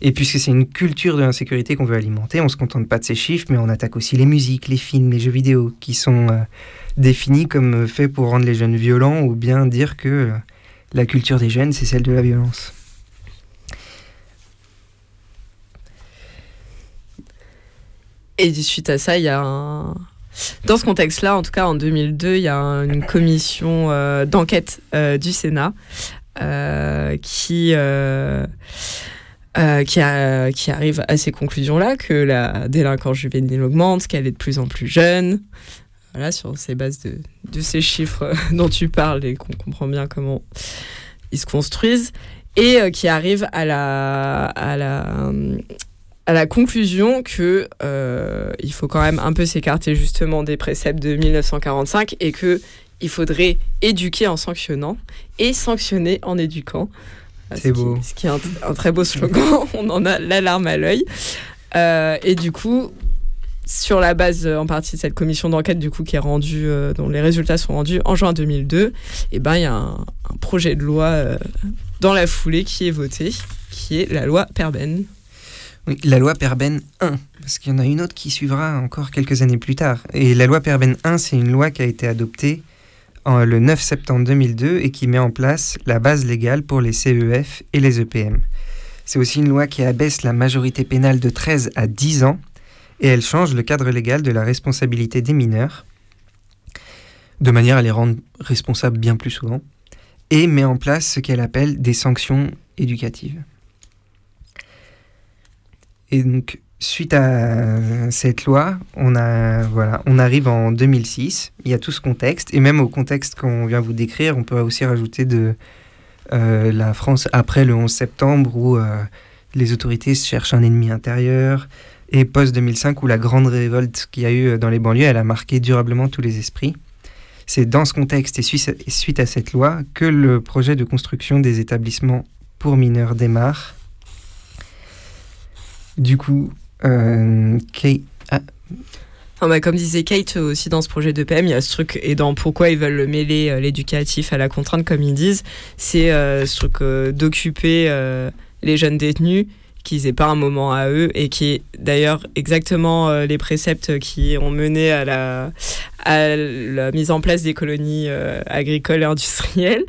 Et puisque c'est une culture de l'insécurité qu'on veut alimenter, on se contente pas de ces chiffres, mais on attaque aussi les musiques, les films, les jeux vidéo, qui sont euh, définis comme faits pour rendre les jeunes violents ou bien dire que la culture des jeunes, c'est celle de la violence. Et suite à ça, il y a un... Dans ce contexte-là, en tout cas en 2002, il y a une commission euh, d'enquête euh, du Sénat euh, qui, qui, arrive à ces conclusions-là, que la délinquance juvénile augmente, qu'elle est de plus en plus jeune. Voilà, sur ces bases de, de ces chiffres dont tu parles et qu'on comprend bien comment ils se construisent et qui arrive à la, à la, à la conclusion que euh, il faut quand même un peu s'écarter justement des préceptes de 1945 et que il faudrait éduquer en sanctionnant et sanctionner en éduquant. C'est beau. ce qui est un, très beau slogan. On en a l'alarme à l'œil. Euh, et du coup, sur la base en partie de cette commission d'enquête du coup qui est rendue, euh, dont les résultats sont rendus en juin 2002, et eh ben il y a un, un, projet de loi dans la foulée qui est voté, qui est la loi Perben la loi Perben 1, parce qu'il y en a une autre qui suivra encore quelques années plus tard. Et la loi Perben 1, c'est une loi qui a été adoptée le 9 septembre 2002 et qui met en place la base légale pour les CEF et les EPM. C'est aussi une loi qui abaisse la majorité pénale de 13 à 10 ans et elle change le cadre légal de la responsabilité des mineurs, de manière à les rendre responsables bien plus souvent, et met en place ce qu'elle appelle des sanctions éducatives. Et donc, suite à cette loi, on, a, voilà, on arrive en 2006. Il y a tout ce contexte. Et même au contexte qu'on vient vous décrire, on peut aussi rajouter de euh, la France après le 11 septembre, où euh, les autorités cherchent un ennemi intérieur. Et post-2005, où la grande révolte qu'il y a eu dans les banlieues, elle a marqué durablement tous les esprits. C'est dans ce contexte et suite à cette loi que le projet de construction des établissements pour mineurs démarre du coup, euh, Kate. Ah. bah, comme disait Kate aussi dans ce projet de PM, il y a ce truc, et dans pourquoi ils veulent mêler euh, l'éducatif à la contrainte, comme ils disent, c'est euh, ce truc d'occuper les jeunes détenus qu'ils n'aient pas un moment à eux et qui est d'ailleurs exactement euh, les préceptes qui ont mené à la, à la mise en place des colonies euh, agricoles et industrielles.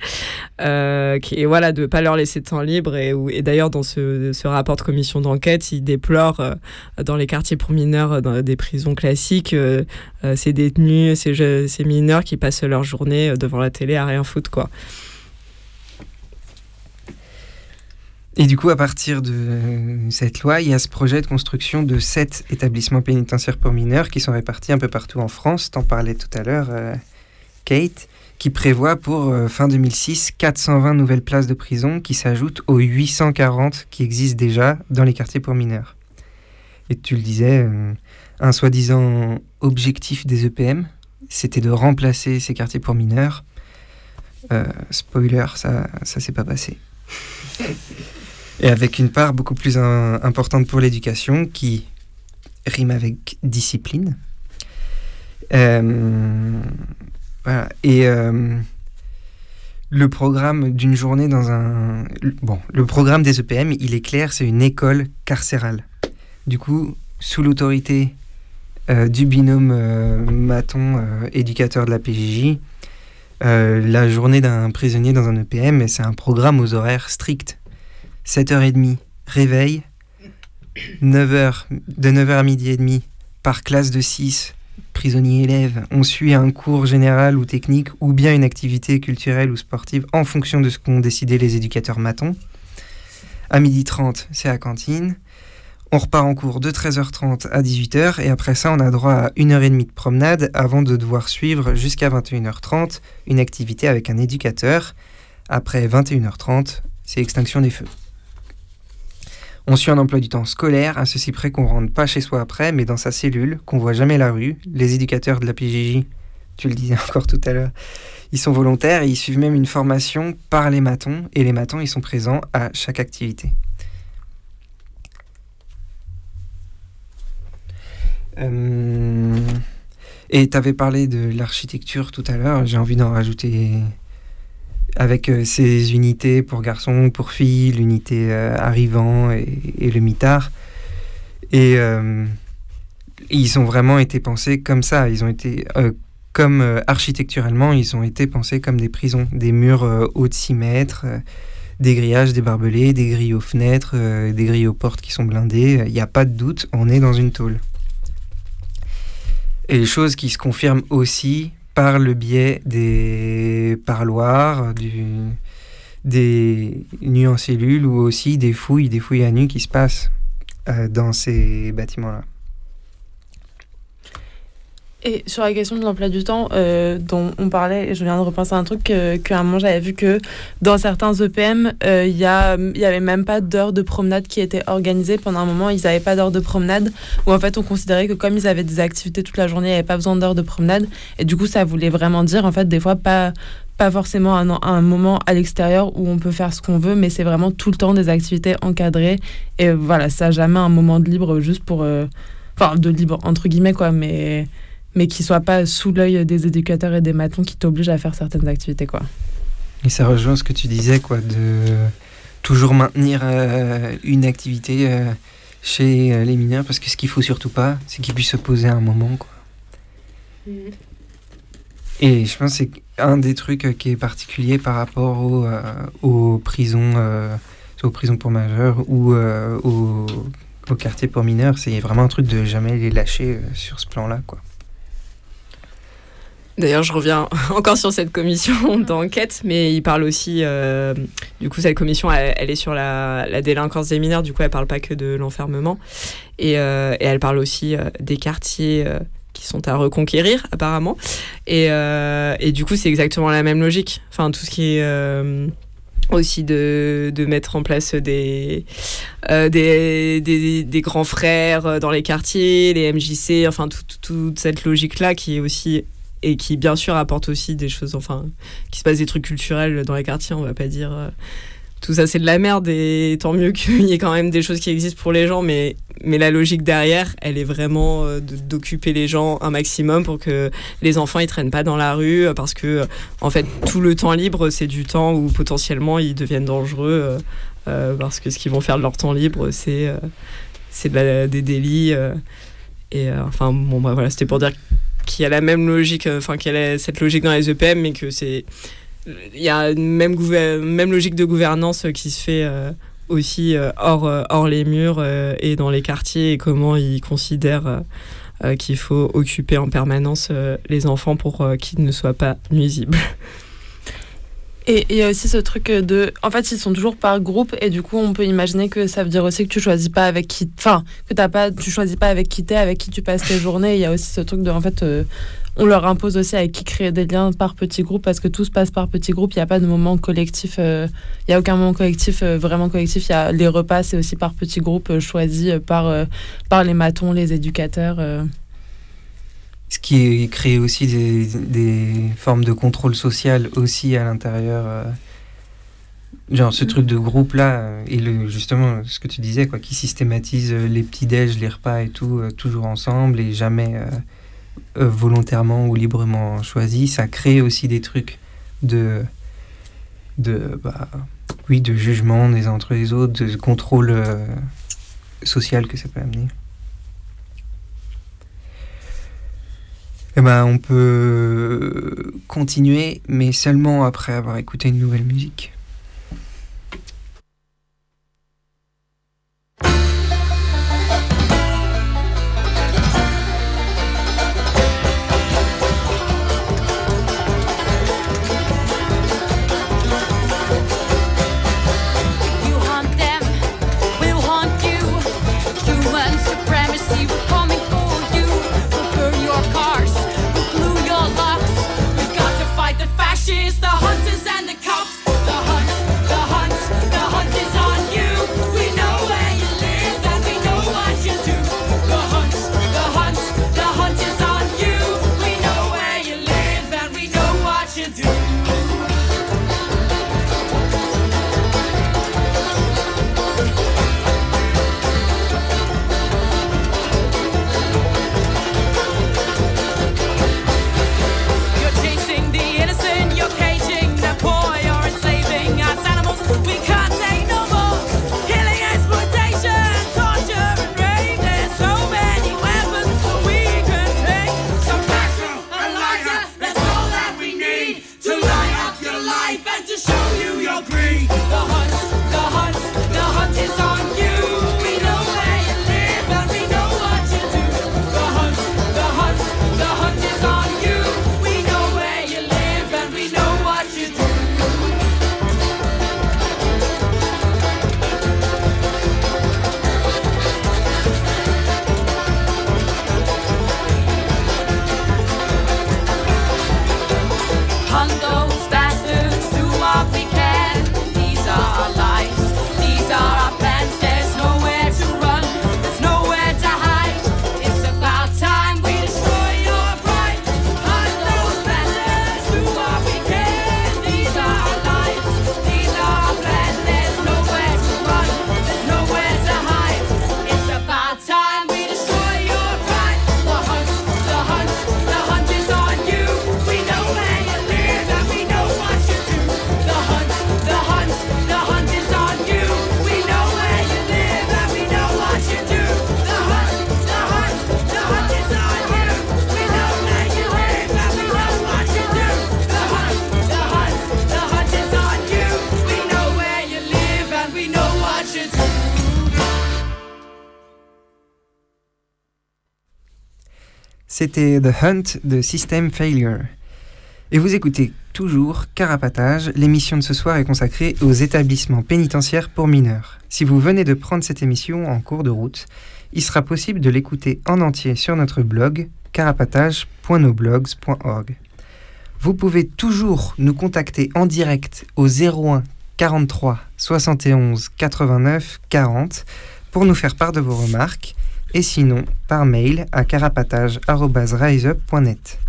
Euh, qui, et voilà, de ne pas leur laisser de temps libre. Et, et d'ailleurs, dans ce, ce, rapport de commission d'enquête, ils déplorent dans les quartiers pour mineurs, dans des prisons classiques, ces détenus, ces, ces mineurs qui passent leur journée devant la télé à rien foutre, quoi. Et du coup, à partir de cette loi, il y a ce projet de construction de sept établissements pénitentiaires pour mineurs qui sont répartis un peu partout en France. T'en parlais tout à l'heure, euh, Kate, qui prévoit pour euh, fin 2006 420 nouvelles places de prison qui s'ajoutent aux 840 qui existent déjà dans les quartiers pour mineurs. Et tu le disais, euh, un soi-disant objectif des EPM, c'était de remplacer ces quartiers pour mineurs. spoiler, ça, ça s'est pas passé. et avec une part beaucoup plus importante pour l'éducation qui rime avec discipline. Euh, voilà. Et euh, le programme d'une journée dans un... Bon, le programme des EPM, il est clair, c'est une école carcérale. Du coup, sous l'autorité euh, du binôme Maton, éducateur de la PJJ, la journée d'un prisonnier dans un EPM, c'est un programme aux horaires stricts. 7h30, réveil. 9h, de 9h à midi et demi, par classe de 6, prisonniers élèves, on suit un cours général ou technique ou bien une activité culturelle ou sportive en fonction de ce qu'ont décidé les éducateurs matons. À midi 30, c'est à cantine. On repart en cours de 13h30 à 18h et après ça, on a droit à 1h30 de promenade avant de devoir suivre jusqu'à 21h30 une activité avec un éducateur. Après 21h30, c'est extinction des feux. On suit un emploi du temps scolaire, à ceci près qu'on rentre pas chez soi après, mais dans sa cellule, qu'on voit jamais la rue. Les éducateurs de la PJJ, tu le disais encore tout à l'heure, ils sont volontaires et ils suivent même une formation par les matons, et les matons, ils sont présents à chaque activité. Euh, et tu parlé de l'architecture tout à l'heure, j'ai envie d'en rajouter avec euh, ces unités pour garçons, pour filles, l'unité euh, arrivant et, le mitard. Et euh, ils ont vraiment été pensés comme ça. Ils ont été comme architecturalement, ils ont été pensés comme des prisons, des murs hauts de 6 mètres, des grillages, des barbelés, des grilles aux fenêtres, des grilles aux portes qui sont blindées. Il n'y a pas de doute, on est dans une tôle. Et choses qui se confirment aussi par le biais des parloirs, des nuits en cellule ou aussi des fouilles, des fouilles à nu qui se passent euh, dans ces bâtiments-là. Et sur la question de l'emploi du temps euh, dont on parlait, je viens de repenser à un truc que, qu'à un moment j'avais vu que dans certains EPM, euh, il y, a, y avait même pas d'heures de promenade qui étaient organisées. Pendant un moment, ils n'avaient pas d'heures de promenade, où en fait on considérait que comme ils avaient des activités toute la journée, il n'y avait pas besoin d'heures de promenade. Et du coup, ça voulait vraiment dire, en fait, des fois, pas, forcément un, moment à l'extérieur où on peut faire ce qu'on veut, mais c'est vraiment tout le temps des activités encadrées. Et voilà, ça jamais un moment de libre juste pour. euh, Enfin, de libre, entre guillemets, quoi, mais mais qui soit pas sous l'œil des éducateurs et des matons qui t'obligent à faire certaines activités quoi. Et ça rejoint ce que tu disais, quoi, de toujours maintenir euh, une activité euh, chez euh, les mineurs, parce que ce qu'il faut surtout pas, c'est qu'ils puissent se poser à un moment, quoi. Et je pense que c'est un des trucs qui est particulier par rapport aux, euh, aux prisons, euh, aux prisons pour majeurs ou euh, aux, aux quartiers pour mineurs. C'est vraiment un truc de jamais les lâcher sur ce plan-là, quoi. D'ailleurs, je reviens encore sur cette commission d'enquête, mais il parle aussi. euh, du coup, cette commission, elle, elle est sur la, la délinquance des mineurs. Du coup, elle parle pas que de l'enfermement, et, euh, et elle parle aussi euh, des quartiers qui sont à reconquérir, apparemment. Et, et du coup, c'est exactement la même logique. Enfin, tout ce qui est aussi de, de mettre en place des, euh, des, des, des grands frères dans les quartiers, les MJC, enfin, tout- tout- toute cette logique-là qui est aussi et qui bien sûr apporte aussi des choses, enfin, qui se passe des trucs culturels dans les quartiers, on va pas dire euh, tout ça c'est de la merde et tant mieux qu'il y ait quand même des choses qui existent pour les gens, mais, mais la logique derrière, elle est vraiment euh, d'occuper les gens un maximum pour que les enfants ils traînent pas dans la rue euh, parce que en fait tout le temps libre c'est du temps où potentiellement ils deviennent dangereux parce que ce qu'ils vont faire de leur temps libre c'est c'est des délits et enfin bon bah, voilà c'était pour dire qu'il y a la même logique, euh, enfin qu'il y a cette logique dans les EPM, mais que c'est il y a une même, même logique de gouvernance qui se fait euh, aussi euh, hors, hors les murs et dans les quartiers et comment ils considèrent qu'il faut occuper en permanence les enfants pour qu'ils ne soient pas nuisibles. Et il y a aussi ce truc de. En fait, ils sont toujours par groupe et du coup, on peut imaginer que ça veut dire aussi que tu choisis pas avec qui. Enfin, que t'as pas, tu choisis pas avec qui t'es, avec qui tu passes tes journées. Il y a aussi ce truc de. En fait, euh, on leur impose aussi avec qui créer des liens par petits groupes parce que tout se passe par petits groupes. Il n'y a pas de moment collectif. euh, Il y a aucun moment collectif, euh, vraiment collectif. Il y a les repas, c'est aussi par petits groupes euh, choisis euh, par, euh, par les matons, les éducateurs. Euh. Ce qui crée aussi des, des formes de contrôle social aussi à l'intérieur. euh, genre ce truc de groupe là, et le, justement ce que tu disais, quoi, qui systématise euh, les petits déj, les repas et tout, euh, toujours ensemble et jamais euh, euh, volontairement ou librement choisi, ça crée aussi des trucs de. de bah, oui, de jugement des uns entre les autres, de contrôle euh, social que ça peut amener. Eh ben, on peut continuer, mais seulement après avoir écouté une nouvelle musique. C'était The Hunt de System Failure. Et vous écoutez toujours Carapatage. L'émission de ce soir est consacrée aux établissements pénitentiaires pour mineurs. Si vous venez de prendre cette émission en cours de route, il sera possible de l'écouter en entier sur notre blog carapatage.noblogs.org. Vous pouvez toujours nous contacter en direct au 01 43 71 89 40 pour nous faire part de vos remarques et sinon par mail à carapatage.riseup.net.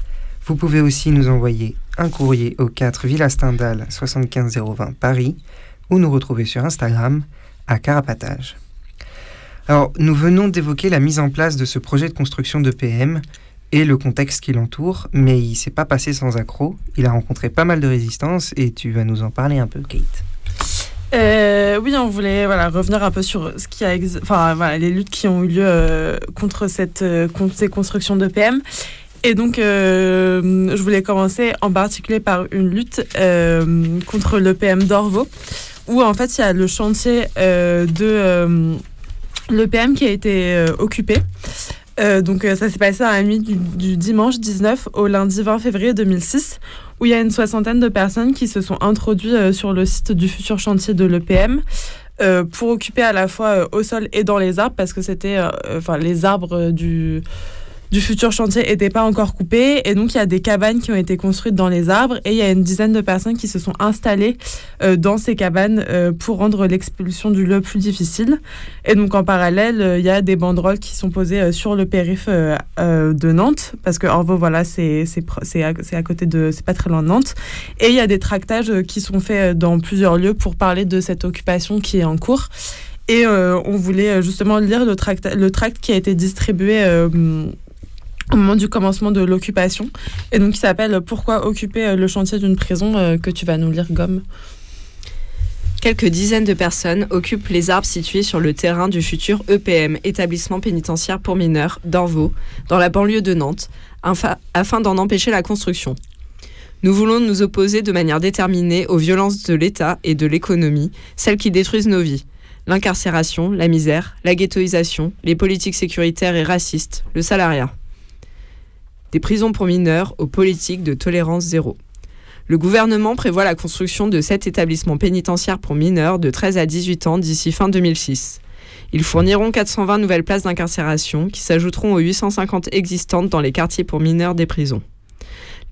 Vous pouvez aussi nous envoyer un courrier au 4 Villa Stendhal 75020 Paris ou nous retrouver sur Instagram à Carapatage. Alors, nous venons d'évoquer la mise en place de ce projet de construction de PM et le contexte qui l'entoure, mais il s'est pas passé sans accroc. Il a rencontré pas mal de résistance et tu vas nous en parler un peu, Kate. Euh, oui, on voulait voilà, revenir un peu sur ce qui a enfin, les luttes qui ont eu lieu euh, contre, cette, euh, contre ces constructions de PM. Et donc, je voulais commencer en particulier par une lutte contre le PM d'Orvaux, où en fait, il y a le chantier de l'EPM qui a été occupé. Donc, ça s'est passé à la nuit du, du dimanche 19 au lundi 20 février 2006, où il y a une soixantaine de personnes qui se sont introduites euh, sur le site du futur chantier de l'EPM. euh, pour occuper à la fois euh, au sol et dans les arbres parce que c'était enfin les arbres du du futur chantier n'étaient pas encore coupés et donc il y a des cabanes qui ont été construites dans les arbres et il y a une dizaine de personnes qui se sont installées euh, dans ces cabanes euh, pour rendre l'expulsion du lieu plus difficile. Et donc en parallèle euh, il y a des banderoles qui sont posées sur le périph de Nantes. Parce que Orvaux voilà c'est à, à côté de c'est pas très loin de Nantes. Et il y a des tractages qui sont faits dans plusieurs lieux pour parler de cette occupation qui est en cours. Et on voulait justement lire le tract, le tract qui a été distribué au moment du commencement de l'occupation, et donc qui s'appelle Pourquoi occuper euh, le chantier d'une prison euh, que tu vas nous lire, Gomme? Quelques dizaines de personnes occupent les arbres situés sur le terrain du futur EPM, établissement pénitentiaire pour mineurs, d'Orvaux, dans la banlieue de Nantes, afin d'en empêcher la construction. Nous voulons nous opposer de manière déterminée aux violences de l'État et de l'économie, celles qui détruisent nos vies. L'incarcération, la misère, la ghettoisation, les politiques sécuritaires et racistes, le salariat. Des prisons pour mineurs aux politiques de tolérance zéro. Le gouvernement prévoit la construction de sept établissements pénitentiaires pour mineurs de 13 à 18 ans d'ici fin 2006. Ils fourniront 420 nouvelles places d'incarcération qui s'ajouteront aux 850 existantes dans les quartiers pour mineurs des prisons.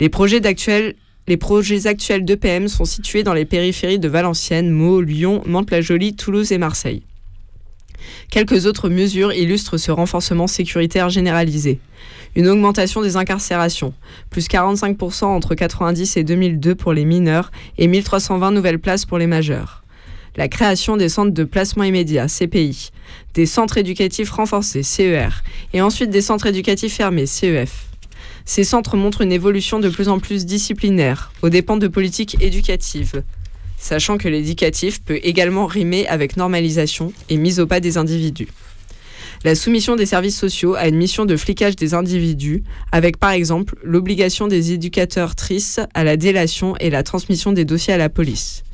Les projets, d'actuel- les projets actuels d'EPM sont situés dans les périphéries de Valenciennes, Meaux, Lyon, Mantes-la-Jolie, Toulouse et Marseille. Quelques autres mesures illustrent ce renforcement sécuritaire généralisé. Une augmentation des incarcérations, plus 45% entre 90 et 2002 pour les mineurs et 1320 nouvelles places pour les majeurs. La création des centres de placement immédiat, CPI, des centres éducatifs renforcés, CER, et ensuite des centres éducatifs fermés, CEF. Ces centres montrent une évolution de plus en plus disciplinaire, aux dépens de politiques éducatives, sachant que l'éducatif peut également rimer avec normalisation et mise au pas des individus. La soumission des services sociaux à une mission de flicage des individus, avec par exemple l'obligation des éducateurs tristes à la délation et la transmission des dossiers à la police.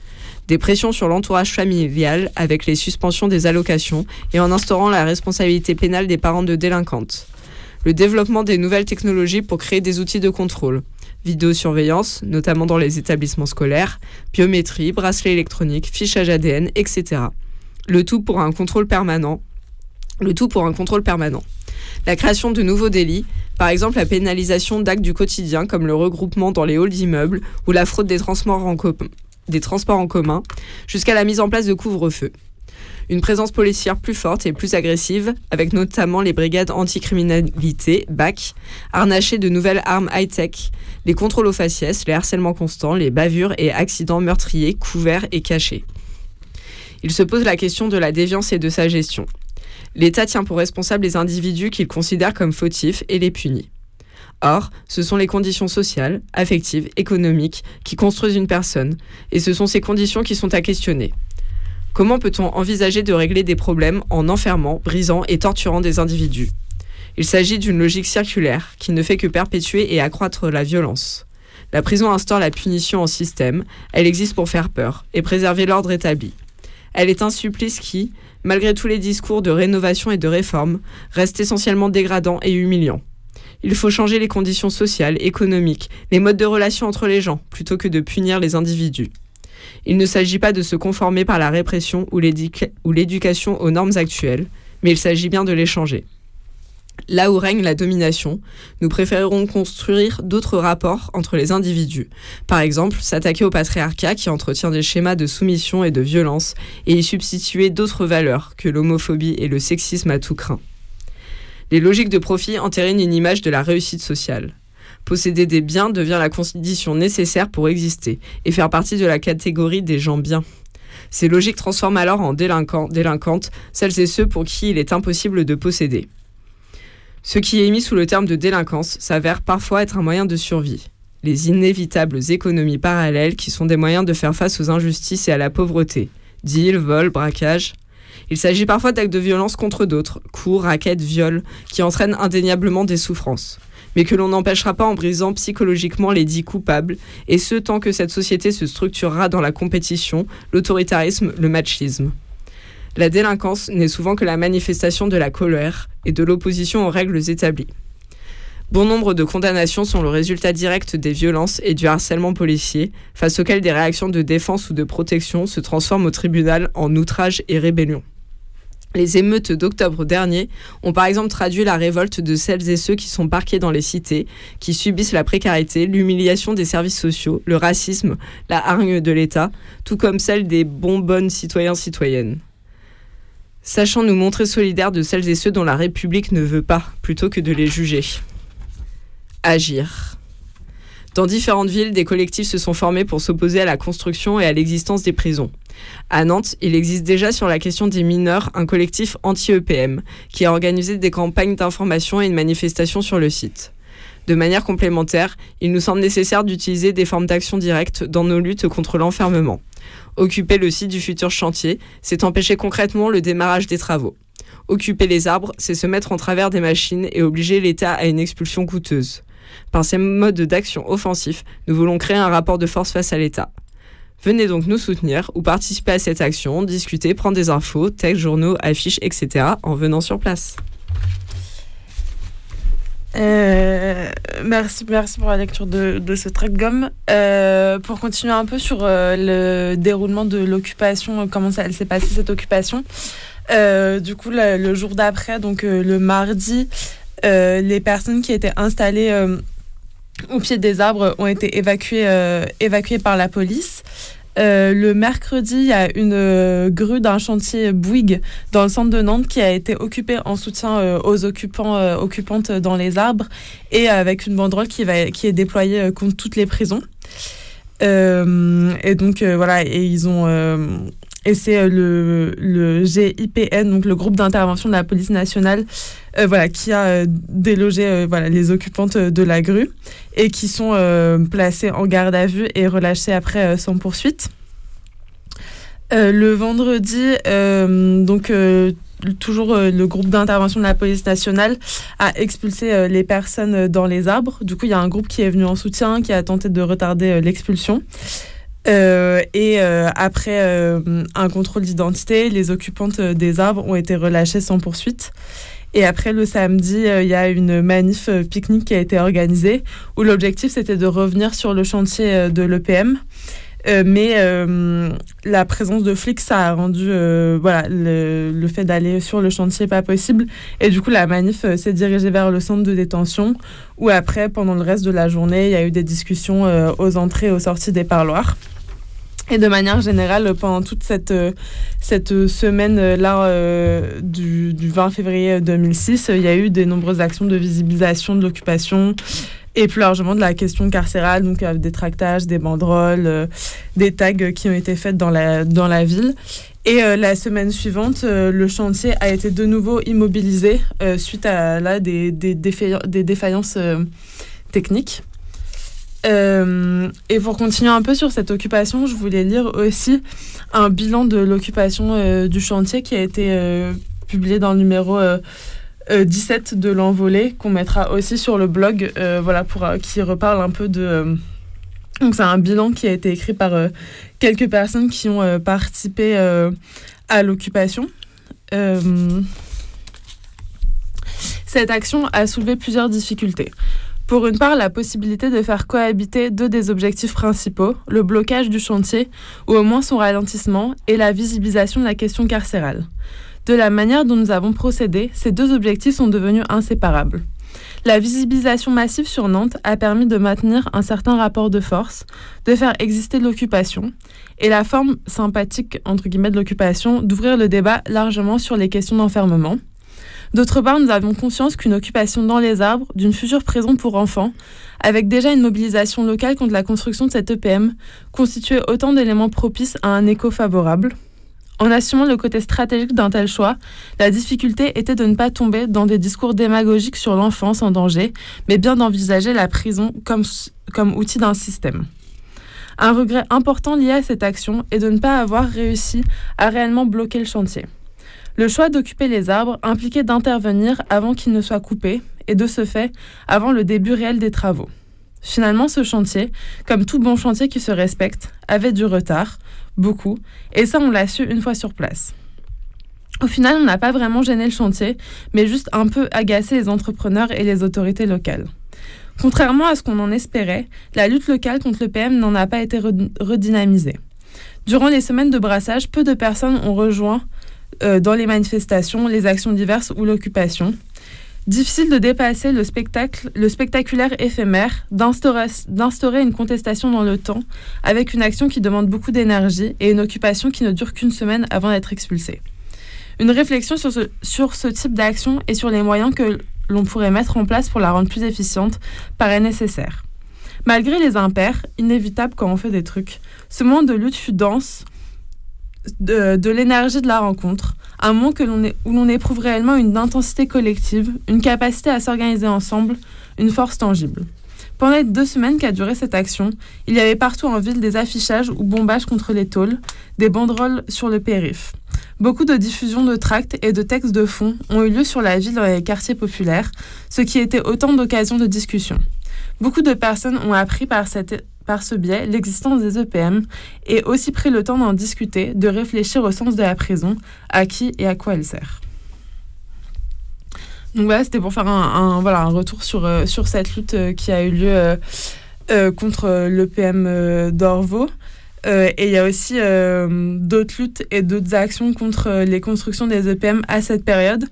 Des pressions sur l'entourage familial avec les suspensions des allocations et en instaurant la responsabilité pénale des parents de délinquantes. Le développement des nouvelles technologies pour créer des outils de contrôle. Vidéosurveillance, notamment dans les établissements scolaires, biométrie, bracelet électronique, fichage ADN, etc. Le tout pour un contrôle permanent. La création de nouveaux délits, par exemple la pénalisation d'actes du quotidien comme le regroupement dans les halls d'immeubles ou la fraude des transports en, com- des transports en commun, jusqu'à la mise en place de couvre-feu. Une présence policière plus forte et plus agressive, avec notamment les brigades anticriminalité, BAC, harnachées de nouvelles armes high-tech, les contrôles aux faciès, les harcèlements constants, les bavures et accidents meurtriers couverts et cachés. Il se pose la question de la déviance et de sa gestion. L'État tient pour responsable les individus qu'il considère comme fautifs et les punit. Or, ce sont les conditions sociales, affectives, économiques qui construisent une personne, et ce sont ces conditions qui sont à questionner. Comment peut-on envisager de régler des problèmes en enfermant, brisant et torturant des individus? Il s'agit d'une logique circulaire qui ne fait que perpétuer et accroître la violence. La prison instaure la punition en système, elle existe pour faire peur et préserver l'ordre établi. Elle est un supplice qui, malgré tous les discours de rénovation et de réforme, reste essentiellement dégradant et humiliant. Il faut changer les conditions sociales, économiques, les modes de relation entre les gens, plutôt que de punir les individus. Il ne s'agit pas de se conformer par la répression ou l'éduca- ou l'éducation aux normes actuelles, mais il s'agit bien de les changer. Là où règne la domination, nous préférerons construire d'autres rapports entre les individus. Par exemple, s'attaquer au patriarcat qui entretient des schémas de soumission et de violence et y substituer d'autres valeurs que l'homophobie et le sexisme à tout craint. Les logiques de profit entérinent une image de la réussite sociale. Posséder des biens devient la condition nécessaire pour exister et faire partie de la catégorie des gens bien. Ces logiques transforment alors en délinquants, délinquantes celles et ceux pour qui il est impossible de posséder. Ce qui est mis sous le terme de délinquance s'avère parfois être un moyen de survie. Les inévitables économies parallèles qui sont des moyens de faire face aux injustices et à la pauvreté. Deal, vol, braquage. Il s'agit parfois d'actes de violence contre d'autres, coups, raquettes, viols, qui entraînent indéniablement des souffrances. Mais que l'on n'empêchera pas en brisant psychologiquement les dits coupables, et ce tant que cette société se structurera dans la compétition, l'autoritarisme, le machisme. La délinquance n'est souvent que la manifestation de la colère et de l'opposition aux règles établies. Bon nombre de condamnations sont le résultat direct des violences et du harcèlement policier, face auxquelles des réactions de défense ou de protection se transforment au tribunal en outrage et rébellion. Les émeutes d'octobre dernier ont par exemple traduit la révolte de celles et ceux qui sont parqués dans les cités, qui subissent la précarité, l'humiliation des services sociaux, le racisme, la hargne de l'État, tout comme celle des bons bonnes citoyens-citoyennes. Sachant nous montrer solidaires de celles et ceux dont la République ne veut pas, plutôt que de les juger. Agir. Dans différentes villes, des collectifs se sont formés pour s'opposer à la construction et à l'existence des prisons. À Nantes, il existe déjà sur la question des mineurs un collectif anti-EPM qui a organisé des campagnes d'information et une manifestation sur le site. De manière complémentaire, il nous semble nécessaire d'utiliser des formes d'action directe dans nos luttes contre l'enfermement. Occuper le site du futur chantier, c'est empêcher concrètement le démarrage des travaux. Occuper les arbres, c'est se mettre en travers des machines et obliger l'État à une expulsion coûteuse. Par ces modes d'action offensifs, nous voulons créer un rapport de force face à l'État. Venez donc nous soutenir ou participer à cette action, discuter, prendre des infos, textes, journaux, affiches, etc. en venant sur place. Euh, merci, pour la lecture de, de ce de gomme. Euh, pour continuer un peu sur euh, le déroulement de l'occupation, comment ça, s'est passée cette occupation. Du coup, le, le jour d'après, donc le mardi, les personnes qui étaient installées euh, au pied des arbres ont été évacuées, euh, évacuées par la police. Euh, le mercredi, il y a une euh, grue d'un chantier Bouygues dans le centre de Nantes qui a été occupée en soutien euh, aux occupants, euh, occupantes dans les arbres et avec une banderole qui, va, qui est déployée euh, contre toutes les prisons. Euh, et donc euh, voilà, et ils ont euh, et c'est euh, le, GIPN, donc le groupe d'intervention de la police nationale, euh, voilà, qui a euh, délogé voilà, les occupantes de la grue et qui sont placées en garde à vue et relâchées après sans poursuite. Le vendredi, donc toujours le groupe d'intervention de la police nationale a expulsé les personnes dans les arbres. Du coup, il y a un groupe qui est venu en soutien, qui a tenté de retarder l'expulsion. Euh, et euh, après euh, un contrôle d'identité, les occupantes euh, des arbres ont été relâchées sans poursuite. Et après, le samedi, euh, il y a une manif euh, pique-nique qui a été organisée, où l'objectif, c'était de revenir sur le chantier de l'EPM. Mais la présence de flics, ça a rendu voilà, le, le fait d'aller sur le chantier pas possible. Et du coup, la manif s'est dirigée vers le centre de détention, où après, pendant le reste de la journée, il y a eu des discussions aux entrées et aux sorties des parloirs. Et de manière générale, pendant toute cette, euh, cette semaine-là euh, du, du 20 février 2006, euh, il y a eu de nombreuses actions de visibilisation de l'occupation et plus largement de la question carcérale, donc euh, des tractages, des banderoles, euh, des tags qui ont été faits dans la, dans la ville. Et euh, la semaine suivante, euh, le chantier a été de nouveau immobilisé euh, suite à là, des, des, défaillan- des défaillances euh, techniques. Euh, et pour continuer un peu sur cette occupation, je voulais lire aussi un bilan de l'occupation euh, du chantier qui a été euh, publié dans le numéro euh, euh, 17 de l'envolée, qu'on mettra aussi sur le blog, voilà, pour, qui reparle un peu de... donc c'est un bilan qui a été écrit par quelques personnes qui ont participé à l'occupation. Cette action a soulevé plusieurs difficultés. Pour une part, la possibilité de faire cohabiter deux des objectifs principaux, le blocage du chantier, ou au moins son ralentissement, et la visibilisation de la question carcérale. De la manière dont nous avons procédé, ces deux objectifs sont devenus inséparables. La visibilisation massive sur Nantes a permis de maintenir un certain rapport de force, de faire exister l'occupation, et la forme sympathique entre guillemets de l'occupation d'ouvrir le débat largement sur les questions d'enfermement. D'autre part, nous avons conscience qu'une occupation dans les arbres d'une future prison pour enfants, avec déjà une mobilisation locale contre la construction de cette EPM, constituait autant d'éléments propices à un écho favorable. En assumant le côté stratégique d'un tel choix, la difficulté était de ne pas tomber dans des discours démagogiques sur l'enfance en danger, mais bien d'envisager la prison comme, comme outil d'un système. Un regret important lié à cette action est de ne pas avoir réussi à réellement bloquer le chantier. Le choix d'occuper les arbres impliquait d'intervenir avant qu'ils ne soient coupés et de ce fait avant le début réel des travaux. Finalement, ce chantier, comme tout bon chantier qui se respecte, avait du retard, beaucoup, et ça on l'a su une fois sur place. Au final, on n'a pas vraiment gêné le chantier, mais juste un peu agacé les entrepreneurs et les autorités locales. Contrairement à ce qu'on en espérait, la lutte locale contre le PM n'en a pas été redynamisée. Durant les semaines de brassage, peu de personnes ont rejoint euh, dans les manifestations, les actions diverses ou l'occupation. Difficile de dépasser le, spectaculaire éphémère, d'instaurer une contestation dans le temps, avec une action qui demande beaucoup d'énergie et une occupation qui ne dure qu'une semaine avant d'être expulsée. Une réflexion sur ce, sur ce type d'action et sur les moyens que l'on pourrait mettre en place pour la rendre plus efficiente paraît nécessaire. Malgré les impairs, inévitables quand on fait des trucs, ce moment de lutte fut dense, de, l'énergie de la rencontre, un moment où l'on éprouve réellement une intensité collective, une capacité à s'organiser ensemble, une force tangible. Pendant les deux semaines qu'a duré cette action, il y avait partout en ville des affichages ou bombages contre les tôles, des banderoles sur le périph. Beaucoup de diffusions de tracts et de textes de fond ont eu lieu sur la ville dans les quartiers populaires, ce qui était autant d'occasions de discussion. Beaucoup de personnes ont appris par cette par ce biais l'existence des EPM et aussi pris le temps d'en discuter, de réfléchir au sens de la prison, à qui et à quoi elle sert. Donc voilà, c'était pour faire un, voilà, un retour sur, euh, sur cette lutte euh, qui a eu lieu euh, contre l'EPM d'Orvaux. et il y a aussi d'autres luttes et d'autres actions contre les constructions des EPM à cette période.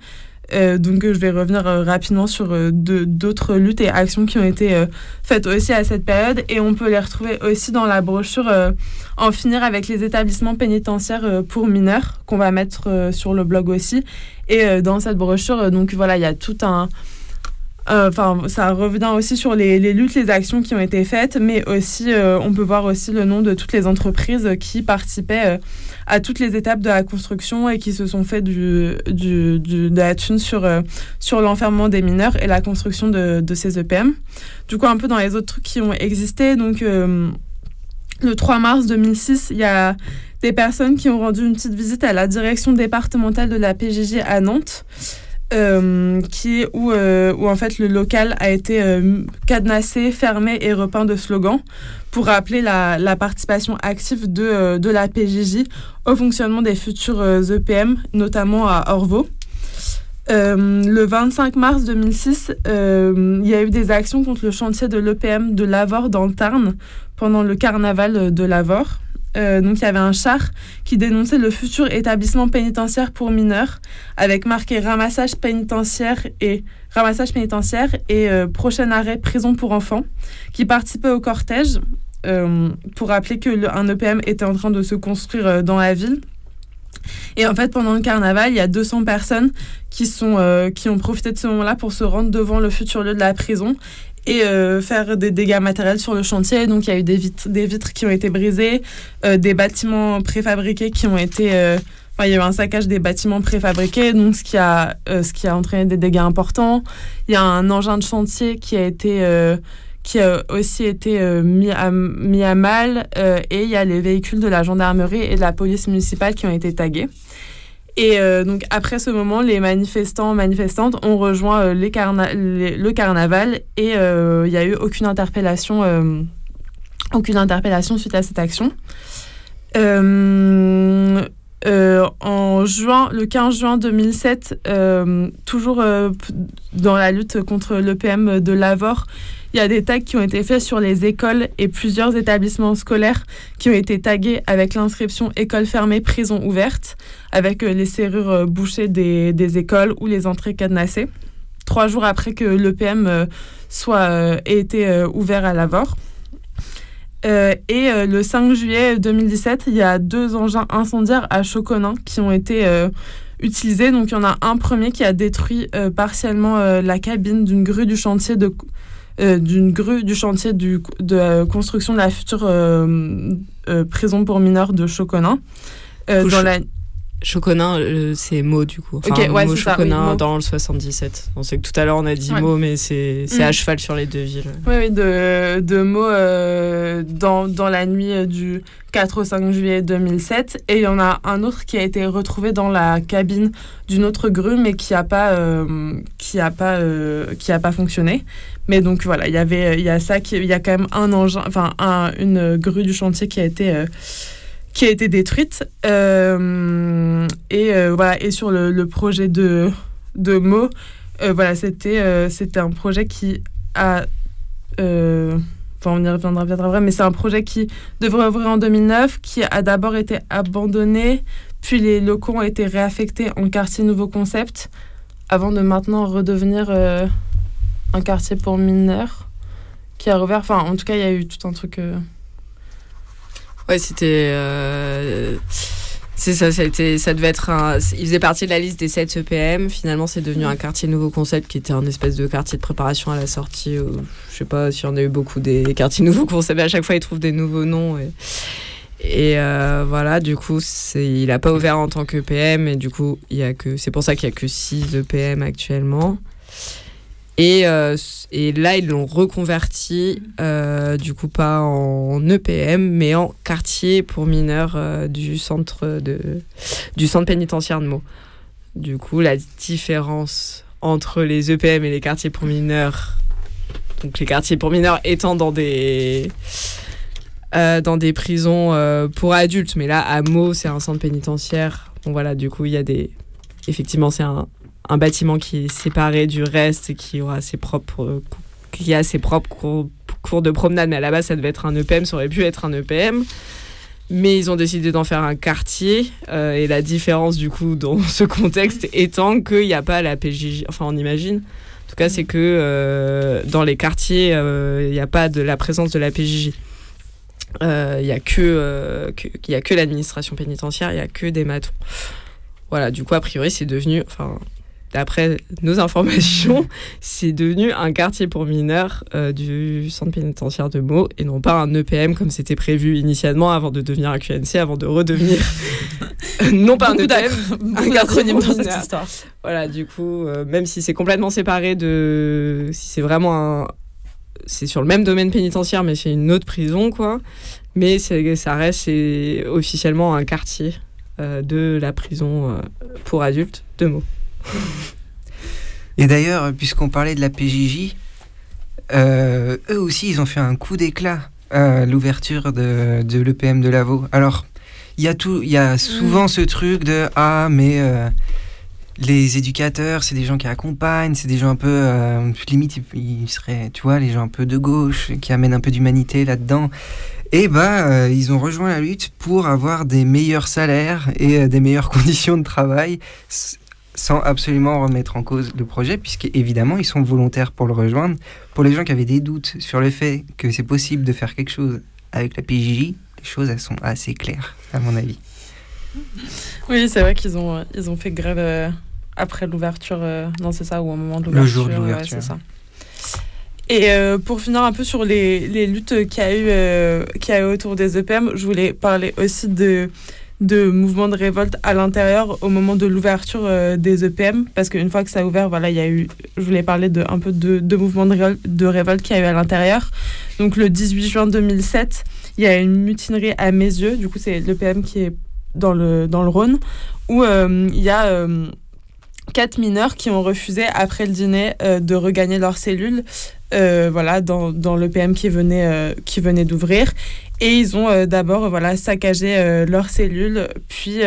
Euh, donc je vais revenir euh, rapidement sur euh, d'autres luttes et actions qui ont été faites aussi à cette période et on peut les retrouver aussi dans la brochure En finir avec les établissements pénitentiaires pour mineurs qu'on va mettre sur le blog aussi. Et dans cette brochure, donc voilà, il y a tout un... Enfin, ça revient aussi sur les, luttes, les actions qui ont été faites, mais aussi, on peut voir aussi le nom de toutes les entreprises qui participaient à toutes les étapes de la construction et qui se sont fait du, du, de la thune sur, euh, sur l'enfermement des mineurs et la construction de, ces EPM. Du coup, un peu dans les autres trucs qui ont existé, donc euh, le 3 mars 2006, il y a des personnes qui ont rendu une petite visite à la direction départementale de la PJJ à Nantes. Euh, qui, où, où en fait le local a été cadenassé, fermé et repeint de slogans pour rappeler la, participation active de, de la PJJ au fonctionnement des futurs EPM, notamment à Orvaux. Euh, le 25 mars 2006, euh, il y a eu des actions contre le chantier de l'EPM de Lavore dans le Tarn pendant le carnaval de Lavore. Euh, donc il y avait un char qui dénonçait le futur établissement pénitentiaire pour mineurs avec marqué ramassage pénitentiaire et ramassage pénitentiaire et euh, prochain arrêt prison pour enfants qui participait au cortège euh, pour rappeler qu'un EPM était en train de se construire dans la ville. Et en fait, pendant le carnaval, il y a 200 personnes qui, sont, qui ont profité de ce moment-là pour se rendre devant le futur lieu de la prison et euh, faire des dégâts matériels sur le chantier. Donc, il y a eu des vitres, des vitres qui ont été brisées, euh, des bâtiments préfabriqués qui ont été... Enfin, il y a eu un saccage des bâtiments préfabriqués, donc ce qui, a, ce qui a entraîné des dégâts importants. Il y a un engin de chantier qui a été qui a aussi été euh, mis, à, mis à mal euh, et il y a les véhicules de la gendarmerie et de la police municipale qui ont été tagués. Et euh, donc après ce moment, les manifestants, manifestantes ont rejoint les, le carnaval et il n'y a eu aucune interpellation, aucune interpellation suite à cette action. Euh, en juin, le 15 juin 2007, euh, toujours euh, dans la lutte contre l'EPM de Lavore, il y a des tags qui ont été faits sur les écoles et plusieurs établissements scolaires qui ont été tagués avec l'inscription école fermée, prison ouverte, avec les serrures bouchées des, écoles ou les entrées cadenassées. Trois jours après que l'EPM soit ait été ouvert à Lavore. Euh, et euh, le 5 juillet 2017, il y a deux engins incendiaires à Choconin qui ont été euh, utilisés. Donc il y en a un premier qui a détruit partiellement la cabine d'une grue du chantier de d'une grue du chantier du, de construction de la future prison pour mineurs de Choconin. Couche- dans la... Choconin, euh, c'est Mo du coup. Enfin, Ok, ouais, Mo c'est ça, Choconin oui, dans le 77. On sait que tout à l'heure on a dit Ouais. Mo, mais c'est c'est Mm. à cheval sur les deux villes. Oui, oui, de, de mots euh, dans, dans la nuit du 4 au 5 juillet 2007. Et il y en a un autre qui a été retrouvé dans la cabine d'une autre grue, mais qui n'a pas, euh, qui a pas, qui a pas fonctionné. Mais donc voilà, il y avait, il y a ça, qui, il y a quand même un engin, enfin un- une grue du chantier qui a été, qui a été détruite. Euh, et euh, voilà, et sur le, projet de, de mots, euh, voilà, c'était, c'était un projet qui a Enfin, on y reviendra après, mais c'est un projet qui devrait ouvrir en 2009, qui a d'abord été abandonné, puis les locaux ont été réaffectés en quartier nouveau concept, avant de maintenant redevenir un quartier pour mineurs, qui a rouvert. Enfin, en tout cas, il y a eu tout un truc. Ouais, c'était. euh, C'est ça, ça, a été- ça devait être un. Il faisait partie de la liste des 7 EPM. Finalement, c'est devenu un quartier nouveau concept qui était un espèce de quartier de préparation à la sortie. où- je sais pas si on a eu beaucoup des quartiers nouveaux concepts. À chaque fois, ils trouvent des nouveaux noms. Et, et euh, voilà, du coup, il n'a pas ouvert en tant qu'EPM. Et du coup, il y a que. C'est pour ça qu'il y a que 6 EPM actuellement. Et, euh, et là, ils l'ont reconverti, euh, du coup, pas en EPM, mais en quartier pour mineurs euh, du, centre de, du centre pénitentiaire de Meaux. Du coup, la différence entre les EPM et les quartiers pour mineurs, donc les quartiers pour mineurs étant dans des, dans des prisons pour adultes, mais là, à Meaux, c'est un centre pénitentiaire. Bon, voilà, du coup, il y a des. Effectivement, c'est un, un bâtiment qui est séparé du reste et qui aura ses propres euh, qui a ses propres cours, de promenade. Mais à la base ça devait être un EPM ça aurait pu être un EPM mais ils ont décidé d'en faire un quartier euh, et la différence du coup dans ce contexte étant qu'il n'y a pas la PJJ enfin on imagine. En tout cas c'est que euh, dans les quartiers euh, il n'y a pas de la présence de la PJJ Euh, il n'y a que, euh, que- que l'administration pénitentiaire il n'y a que des matons. Voilà, du coup, a priori, c'est devenu, enfin, d'après nos informations, c'est devenu un quartier pour mineurs euh, du centre pénitentiaire de Meaux et non pas un EPM comme c'était prévu initialement avant de devenir un QNC, avant de redevenir non pas un EPM, d'acro- un quartier pour dans cette mineurs. histoire. Voilà, du coup, euh, même si c'est complètement séparé de. Si c'est vraiment un. C'est sur le même domaine pénitentiaire, mais c'est une autre prison, quoi. Mais ça reste c'est officiellement un quartier euh, de la prison pour adultes de Meaux. Et d'ailleurs, puisqu'on parlait de la PJJ, euh, eux aussi, ils ont fait un coup d'éclat à l'ouverture de, de l'EPM de Lavaux. Alors, il y a tout, il y a souvent ce truc de ah mais euh, les éducateurs, c'est des gens qui accompagnent, c'est des gens un peu euh, limite ils, seraient, tu vois, les gens un peu de gauche qui amènent un peu d'humanité là-dedans. Et bah, euh, ils ont rejoint la lutte pour avoir des meilleurs salaires et des meilleures conditions de travail sans absolument remettre en cause le projet, puisque évidemment ils sont volontaires pour le rejoindre. Pour les gens qui avaient des doutes sur le fait que c'est possible de faire quelque chose avec la PJJ, les choses elles sont assez claires, à mon avis. Oui, c'est vrai qu'ils ont, ils ont fait grève euh, après l'ouverture. euh, non, c'est ça, ou au moment de Le l'ouverture. jour de ouais, l'ouverture. c'est ça. Et euh, pour finir un peu sur les, les luttes qu'il y, a eu, euh, y a eu autour des EPM, je voulais parler aussi de, de mouvements de révolte à l'intérieur au moment de l'ouverture euh, des EPM. Parce qu'une fois que ça a ouvert, voilà, il y a eu, je voulais parler de, un peu de, mouvements de, révol- de révolte qu'il y a eu à l'intérieur. Donc le 18 juin 2007, il y a une mutinerie à mes yeux. Du coup, c'est l'EPM qui est dans le, dans le Rhône, où euh, il y a euh, quatre mineurs qui ont refusé, après le dîner, de regagner leur cellule euh, voilà, dans, dans l'EPM qui venait, euh, qui venait d'ouvrir. Et ils ont euh, d'abord voilà, saccagé leurs cellules, puis,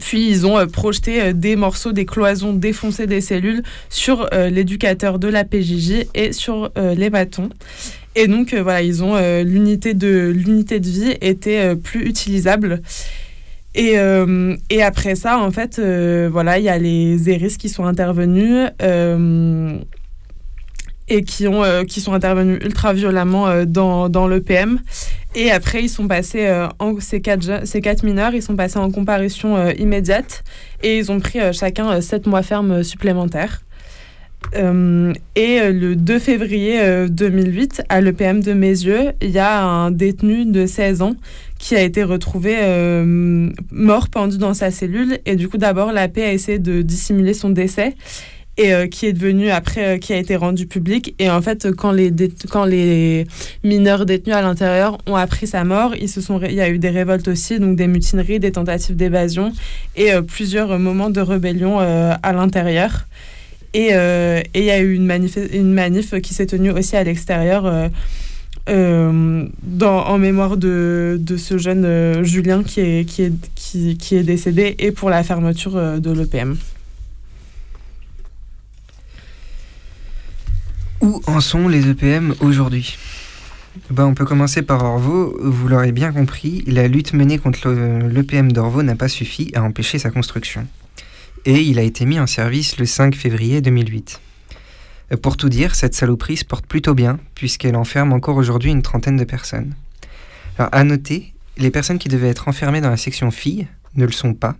puis ils ont projeté des morceaux, des cloisons défoncées des cellules sur l'éducateur de la PJJ et sur les bâtons. Et donc voilà, ils ont l'unité de l'unité de vie était plus utilisable. Et, euh, et après ça, en fait, euh, voilà, il y a les ERIS qui sont intervenus euh, et qui, ont, qui sont intervenus ultra violemment dans, dans l'EPM. Et après, ils sont passés, ces, quatre, ces quatre mineurs, ils sont passés en comparution immédiate et ils ont pris chacun sept mois ferme supplémentaires. Euh, et euh, le 2 février euh, 2008, à l'EPM de Mézieux, il y a un détenu de 16 ans qui a été retrouvé euh, mort pendu dans sa cellule. Et du coup, d'abord, la paix a essayé de dissimuler son décès et euh, qui est devenu après, euh, qui a été rendu public. Et en fait, quand les, quand les mineurs détenus à l'intérieur ont appris sa mort, il y a eu des révoltes aussi, donc des mutineries, des tentatives d'évasion et euh, plusieurs moments de rébellion euh, à l'intérieur. Et euh, et il y a eu une manif, une manif qui s'est tenue aussi à l'extérieur. euh, euh, en mémoire de, de ce jeune euh, Julien qui est, qui, est, qui, qui est décédé et pour la fermeture de l'EPM. Où en sont les EPM aujourd'hui? Ben, On peut commencer par Orvaux. Vous l'aurez bien compris, la lutte menée contre le- l'EPM d'Orvaux n'a pas suffi à empêcher sa construction. Et il a été mis en service le 5 février 2008. Euh, Pour tout dire, cette saloperie se porte plutôt bien, puisqu'elle enferme encore aujourd'hui une trentaine de personnes. Alors, à noter, les personnes qui devaient être enfermées dans la section filles ne le sont pas.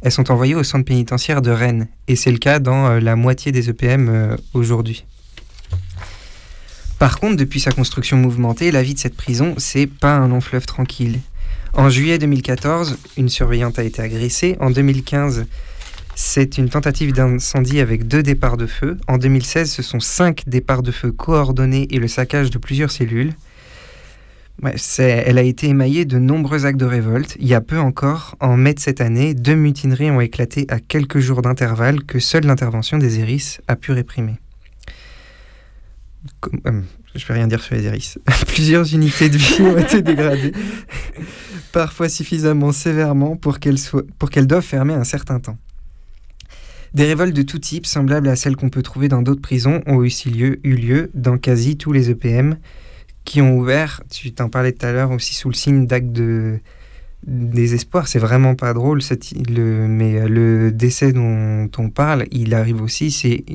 Elles sont envoyées au centre pénitentiaire de Rennes, et c'est le cas dans euh, la moitié des EPM euh, aujourd'hui. Par contre, depuis sa construction mouvementée, la vie de cette prison, c'est pas un long fleuve tranquille. En juillet 2014, une surveillante a été agressée. En 2015, c'est une tentative d'incendie avec deux départs de feu. En 2016, ce sont cinq départs de feu coordonnés et le saccage de plusieurs cellules. Elle a été émaillée de nombreux actes de révolte. Il y a peu encore, en mai de cette année, deux mutineries ont éclaté à quelques jours d'intervalle que seule l'intervention des ERIS a pu réprimer. Euh, je vais rien dire sur les ERIS. Plusieurs unités de vie ont été dégradées, parfois suffisamment sévèrement pour qu'elles doivent fermer un certain temps. Des révoltes de tout type, semblables à celles qu'on peut trouver dans d'autres prisons, ont eu lieu dans quasi tous les EPM qui ont ouvert, tu t'en parlais tout à l'heure, aussi sous le signe d'actes de désespoir. C'est vraiment pas drôle, le, mais euh, le décès dont on parle, il arrive aussi,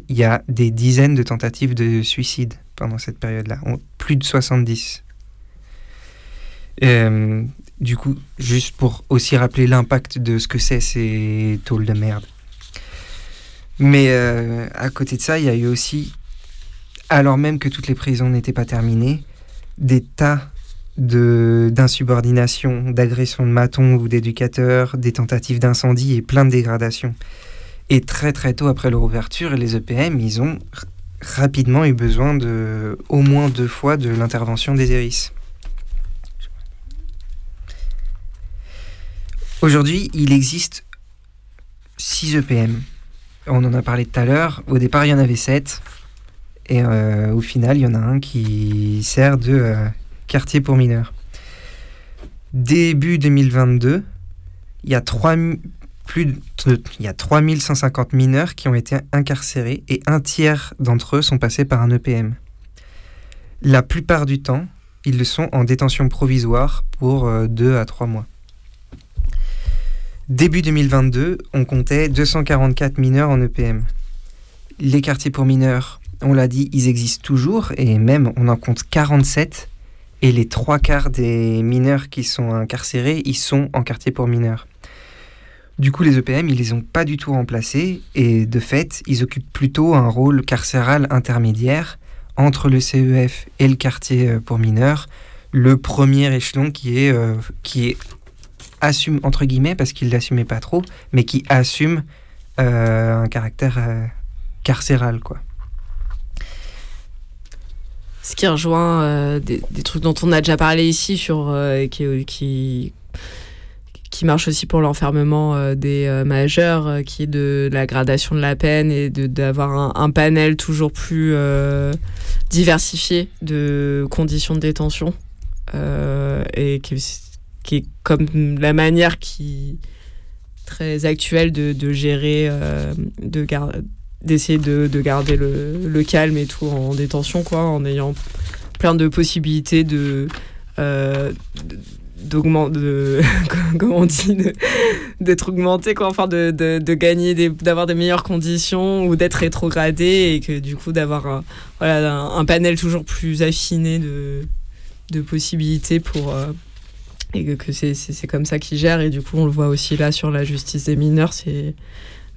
il y a des dizaines de tentatives de suicide pendant cette période-là, plus de 70. Euh, du coup, juste pour aussi rappeler l'impact de ce que c'est ces tôles de merde. Mais euh, à côté de ça, il y a eu aussi, alors même que toutes les prisons n'étaient pas terminées, des tas d'insubordination, d'agressions de matons ou d'éducateurs, des tentatives d'incendie et plein de dégradations. Et très très tôt après leur ouverture, les EPM, ils ont rapidement eu besoin de au moins deux fois de l'intervention des ERIS. Aujourd'hui, il existe 6 EPM. On en a parlé tout à l'heure. Au départ, il y en avait 7. Et euh, au final, il y en a un qui sert de euh, quartier pour mineurs. Début 2022, il y a 3, plus il y a 3150 mineurs qui ont été incarcérés et un tiers d'entre eux sont passés par un EPM. La plupart du temps, ils le sont en détention provisoire pour 2 à 3 mois. Début 2022, on comptait 244 mineurs en EPM. Les quartiers pour mineurs, on l'a dit, ils existent toujours et même on en compte 47 et les trois quarts des mineurs qui sont incarcérés, ils sont en quartier pour mineurs. Du coup, les EPM, ils les ont pas du tout remplacés et de fait, ils occupent plutôt un rôle carcéral intermédiaire entre le CEF et le quartier euh, pour mineurs, le premier échelon qui est, euh, qui est assume entre guillemets parce qu'il l'assumait pas trop, mais qui assume euh, un caractère euh, carcéral quoi. Ce qui rejoint euh, des, trucs dont on a déjà parlé ici sur qui, qui qui marche aussi pour l'enfermement des majeurs, qui est de la gradation de la peine et d'avoir un, un panel toujours plus diversifié de conditions de détention. Et qui, qui est comme la manière qui très actuelle de, de gérer, euh, de d'essayer de, de garder le, le calme et tout en détention, quoi, en ayant plein de possibilités de euh, d'augmenter comment dit d'être augmenté quoi enfin de, de, de gagner des d'avoir des meilleures conditions ou d'être rétrogradé et que du coup d'avoir un, voilà un panel toujours plus affiné de de possibilités pour euh, et que, que c'est comme ça qu'ils gèrent. Et du coup on le voit aussi là sur la justice des mineurs c'est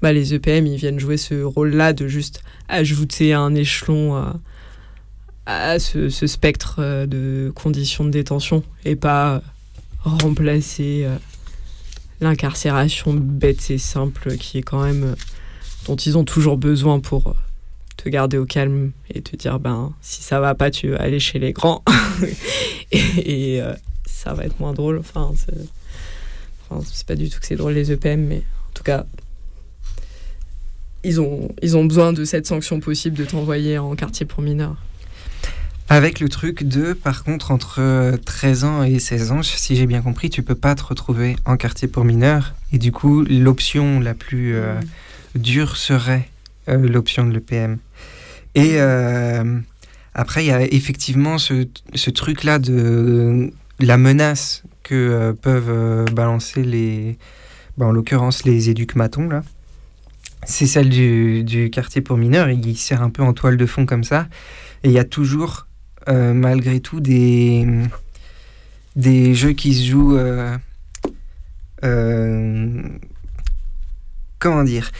bah, les EPM ils viennent jouer ce rôle là de juste ajouter un échelon à, à ce, spectre euh, de conditions de détention et pas euh, remplacer euh, l'incarcération bête et simple qui est quand même euh, dont ils ont toujours besoin pour euh, te garder au calme et te dire ben si ça va pas tu vas aller chez les grands. Et, euh, ça va être moins drôle enfin c'est enfin, pas du tout que c'est drôle les EPM mais en tout cas ils ont, ils ont besoin de cette sanction possible de t'envoyer en quartier pour mineurs. Avec le truc de, par contre, entre euh, 13 ans et 16 ans, si j'ai bien compris, tu peux pas te retrouver en quartier pour mineurs. Et du coup, l'option la plus euh, dure serait euh, l'option de l'EPM. Et euh, après, il y a effectivement ce, ce truc-là de euh, la menace que euh, peuvent euh, balancer les, bah, en l'occurrence les éducs-matons, là. C'est celle du, quartier pour mineurs. Il sert un peu en toile de fond comme ça. Et il y a toujours, euh, malgré tout, des, des jeux qui se jouent. comment dire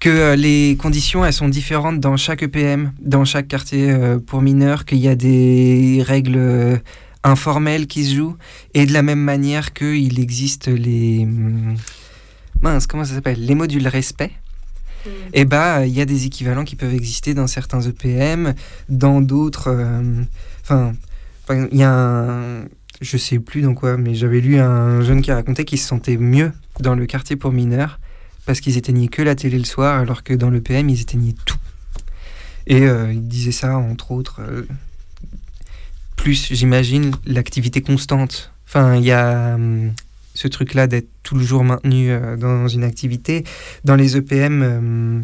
Que les conditions, elles sont différentes dans chaque EPM, dans chaque quartier pour mineurs, qu'il y a des règles informelles qui se jouent. Et de la même manière qu'il existe les. hum, Mince, comment ça s'appelle? Les modules respect. Et bah, il y a des équivalents qui peuvent exister dans certains EPM, dans d'autres. euh, Enfin, enfin, il y a un. Je sais plus dans quoi, mais j'avais lu un jeune qui racontait qu'il se sentait mieux dans le quartier pour mineurs parce qu'ils éteignaient que la télé le soir, alors que dans l'EPM, ils éteignaient tout. Et euh, il disait ça, entre autres. euh, plus, j'imagine, l'activité constante. Enfin, il y a hum, ce truc-là d'être toujours maintenu euh, dans une activité. Dans les EPM, euh,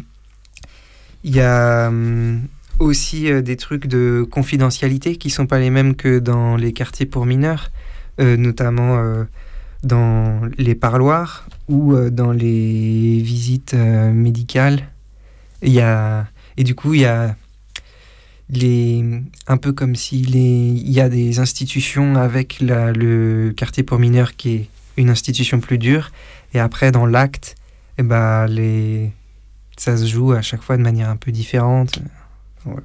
il y a euh, aussi euh, des trucs de confidentialité qui sont pas les mêmes que dans les quartiers pour mineurs, euh, notamment dans les parloirs ou dans les visites médicales. Y a et du coup il y a les un peu comme si les il y a des institutions avec la- le quartier pour mineurs qui est une institution plus dure et après dans l'acte eh ben les ça se joue à chaque fois de manière un peu différente. Voilà.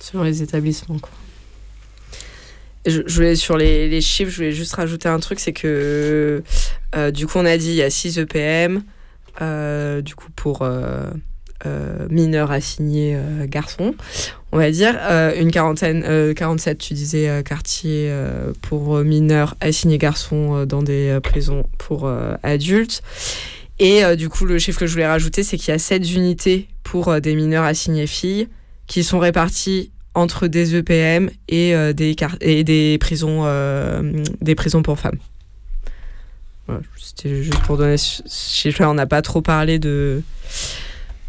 Selon les établissements, quoi. Je voulais, sur les, les chiffres, je voulais juste rajouter un truc, c'est que euh, du coup, on a dit il y a 6 EPM, euh, du coup, pour euh, euh, mineurs assignés euh, garçons, on va dire. Euh, une quarantaine, euh, 47, tu disais, quartiers euh, pour mineurs assignés garçons dans des prisons pour adultes. Et du coup, le chiffre que je voulais rajouter, c'est qu'il y a 7 unités pour des mineurs assignés filles qui sont répartis entre des EPM et, des, prisons, des prisons pour femmes. C'était juste pour donner ce chiffre-là. On n'a pas trop parlé de,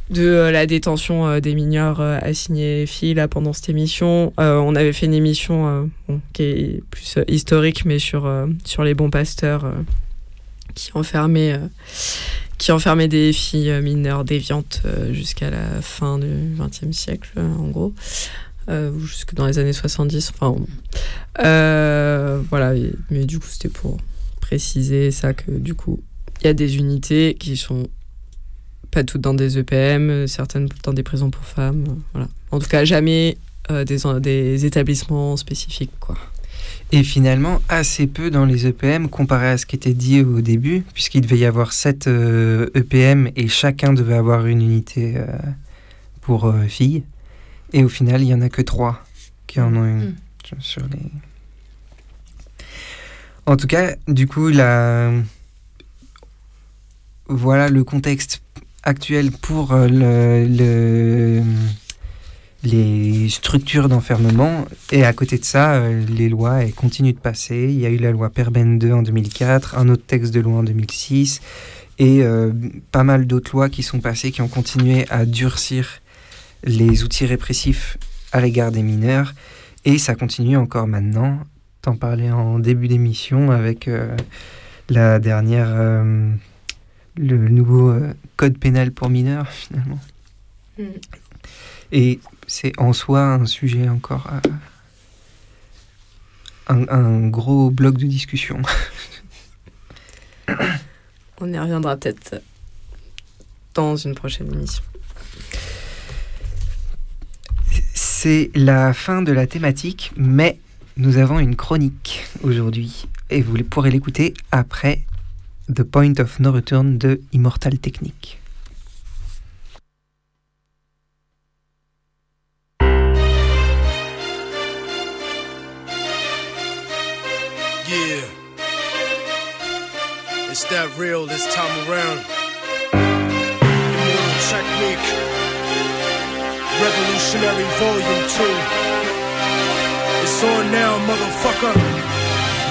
de euh, la détention euh, des mineurs euh, assignés filles là, pendant cette émission. On avait fait une émission qui est plus historique, mais sur, sur les bons pasteurs qui enfermaient. qui enfermait des filles mineures déviantes jusqu'à la fin du XXe siècle, en gros, jusque dans les années 70. Enfin, voilà, mais du coup, c'était pour préciser ça que du coup, il y a des unités qui sont pas toutes dans des EPM, euh, certaines dans des prisons pour femmes. euh, voilà. En tout cas, jamais euh, des, des établissements spécifiques, quoi. Et finalement, assez peu dans les EPM comparé à ce qui était dit au début, puisqu'il devait y avoir 7 EPM et chacun devait avoir une unité euh, pour euh, filles. Et au final, il n'y en a que 3 qui en ont une sur les. En tout cas, du coup, la, voilà le contexte actuel pour euh, le, le- les structures d'enfermement. Et à côté de ça, euh, les lois continuent de passer. Il y a eu la loi Perben 2 en 2004, un autre texte de loi en 2006, et euh, pas mal d'autres lois qui sont passées, qui ont continué à durcir les outils répressifs à l'égard des mineurs. Et ça continue encore maintenant. T'en parlais en début d'émission avec la dernière, le nouveau euh, code pénal pour mineurs finalement. Mm. Et c'est en soi un sujet encore, euh, un, un gros bloc de discussion. On y reviendra peut-être dans une prochaine émission. C'est la fin de la thématique, mais nous avons une chronique aujourd'hui et vous pourrez l'écouter après The Point of No Return de Immortal Technique. Yeah. It's that real this time around. Immortal Technique. Revolutionary Volume 2. It's on now, motherfucker.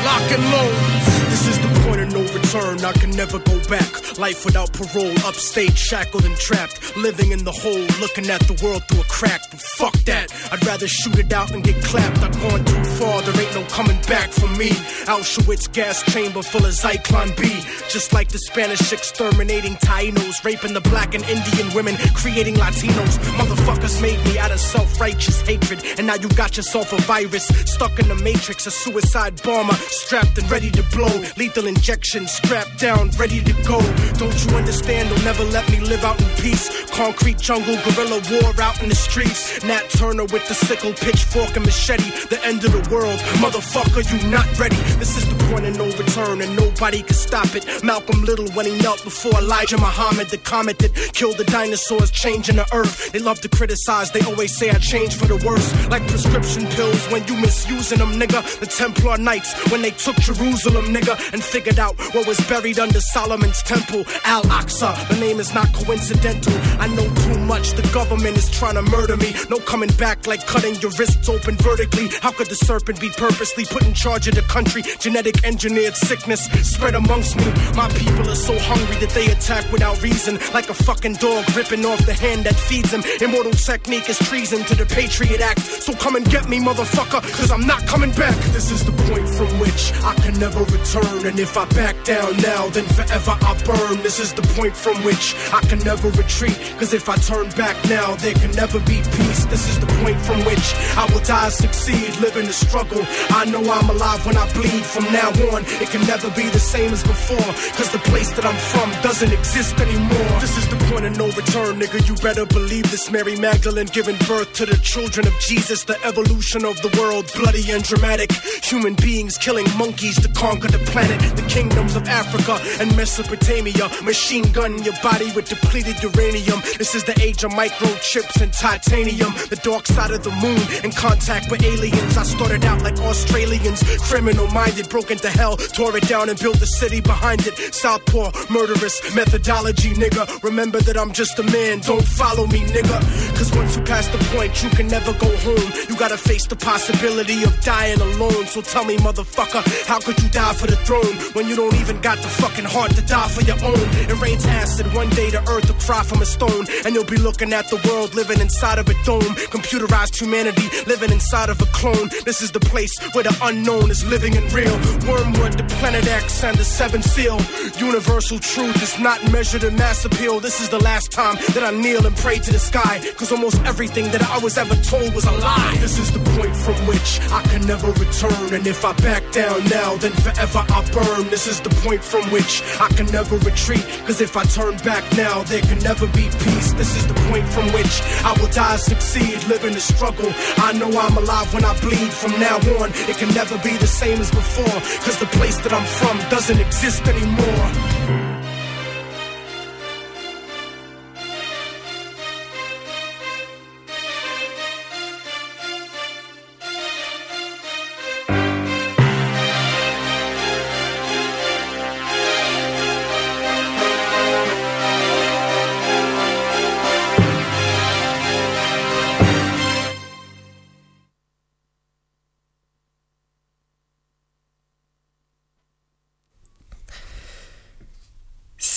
Lock and load. This is the point of no return. I can never go back. Life without parole, upstate, shackled and trapped. Living in the hole, looking at the world through a crack. But fuck that. I'd rather shoot it out and get clapped. I've gone too far, there ain't no coming back for me. Auschwitz gas chamber full of Zyklon B. Just like the Spanish exterminating Tainos, raping the black and Indian women, creating Latinos. Motherfuckers made me out of self righteous hatred. And now you got yourself a virus stuck in the matrix, a suicide bomber strapped and ready to blow. Lethal injection strapped down, ready to go. Don't you understand? They'll never let me live out in peace. Concrete jungle, guerrilla war out in the streets. Nat Turner with the sickle, pitchfork, and machete. The end of the world. Motherfucker, you not ready. This is the point of no return, and nobody can stop it. Malcolm Little when he knelt before Elijah Muhammad, the comet that killed the dinosaurs, changing the earth. They love to criticize, they always say I changed for the worse. Like prescription pills when you misusing them, nigga. The Templar Knights when they took Jerusalem, nigga, and figured out what was buried under Solomon's temple. Al Aqsa, the name is not coincidental. I know too much, the government is trying to murder me. No coming back like cutting your wrists open vertically. How could the serpent be purposely put in charge of the country? Genetic engineered sickness spread amongst me. My people are so hungry that they attack without reason. Like a fucking dog ripping off the hand that feeds them. Immortal technique is treason to the Patriot Act. So come and get me, motherfucker, cause I'm not coming back. This is the point from which I can never return. And if I back down now, then forever I burn. This is the point from which I can never retreat. Cause if I turn back now, there can never be peace. This is the point from which I will die, succeed, live in the struggle. I know I'm alive when I bleed. From now on, it can never be the same as before. Cause the place that I'm from doesn't exist anymore. This is the point of no return, nigga. You better believe this. Mary Magdalene giving birth to the children of Jesus. The evolution of the world, bloody and dramatic. Human beings killing monkeys to conquer the planet. The kingdoms of Africa and Mesopotamia. Machine gun your body with depleted uranium. This is the age of microchips and titanium. The dark side of the moon in contact with aliens. I started out like Australians, criminal minded, broke into hell, tore it down and built a city behind it. Southpaw, murderous methodology, nigga. Remember that I'm just a man, don't follow me, nigga. Cause once you pass the point, you can never go home. You gotta face the possibility of dying alone. So tell me, motherfucker, how could you die for the throne when you don't even got the fucking heart to die for your own? It rains acid, one day the earth will cry from a stone, and you'll be looking at the world living inside of a dome. Computerized humanity living inside of a clone. This is the place where the unknown is living and real. Wormwood, the planet X, and the seventh seal. Universal truth is not measured in mass appeal. This is the last time that I kneel and pray to the sky. Cause almost everything that I was ever told was a lie. This is the point from which I can never return. And if I back down now, then forever I burn. This is the point from which I can never retreat. Cause if I turn back now, there can never be peace. This is the point from which I will die, succeed, live in the struggle. I know I'm alive when I bleed. From now on, it can never be the same as before. Cause the place that I'm from doesn't exist anymore.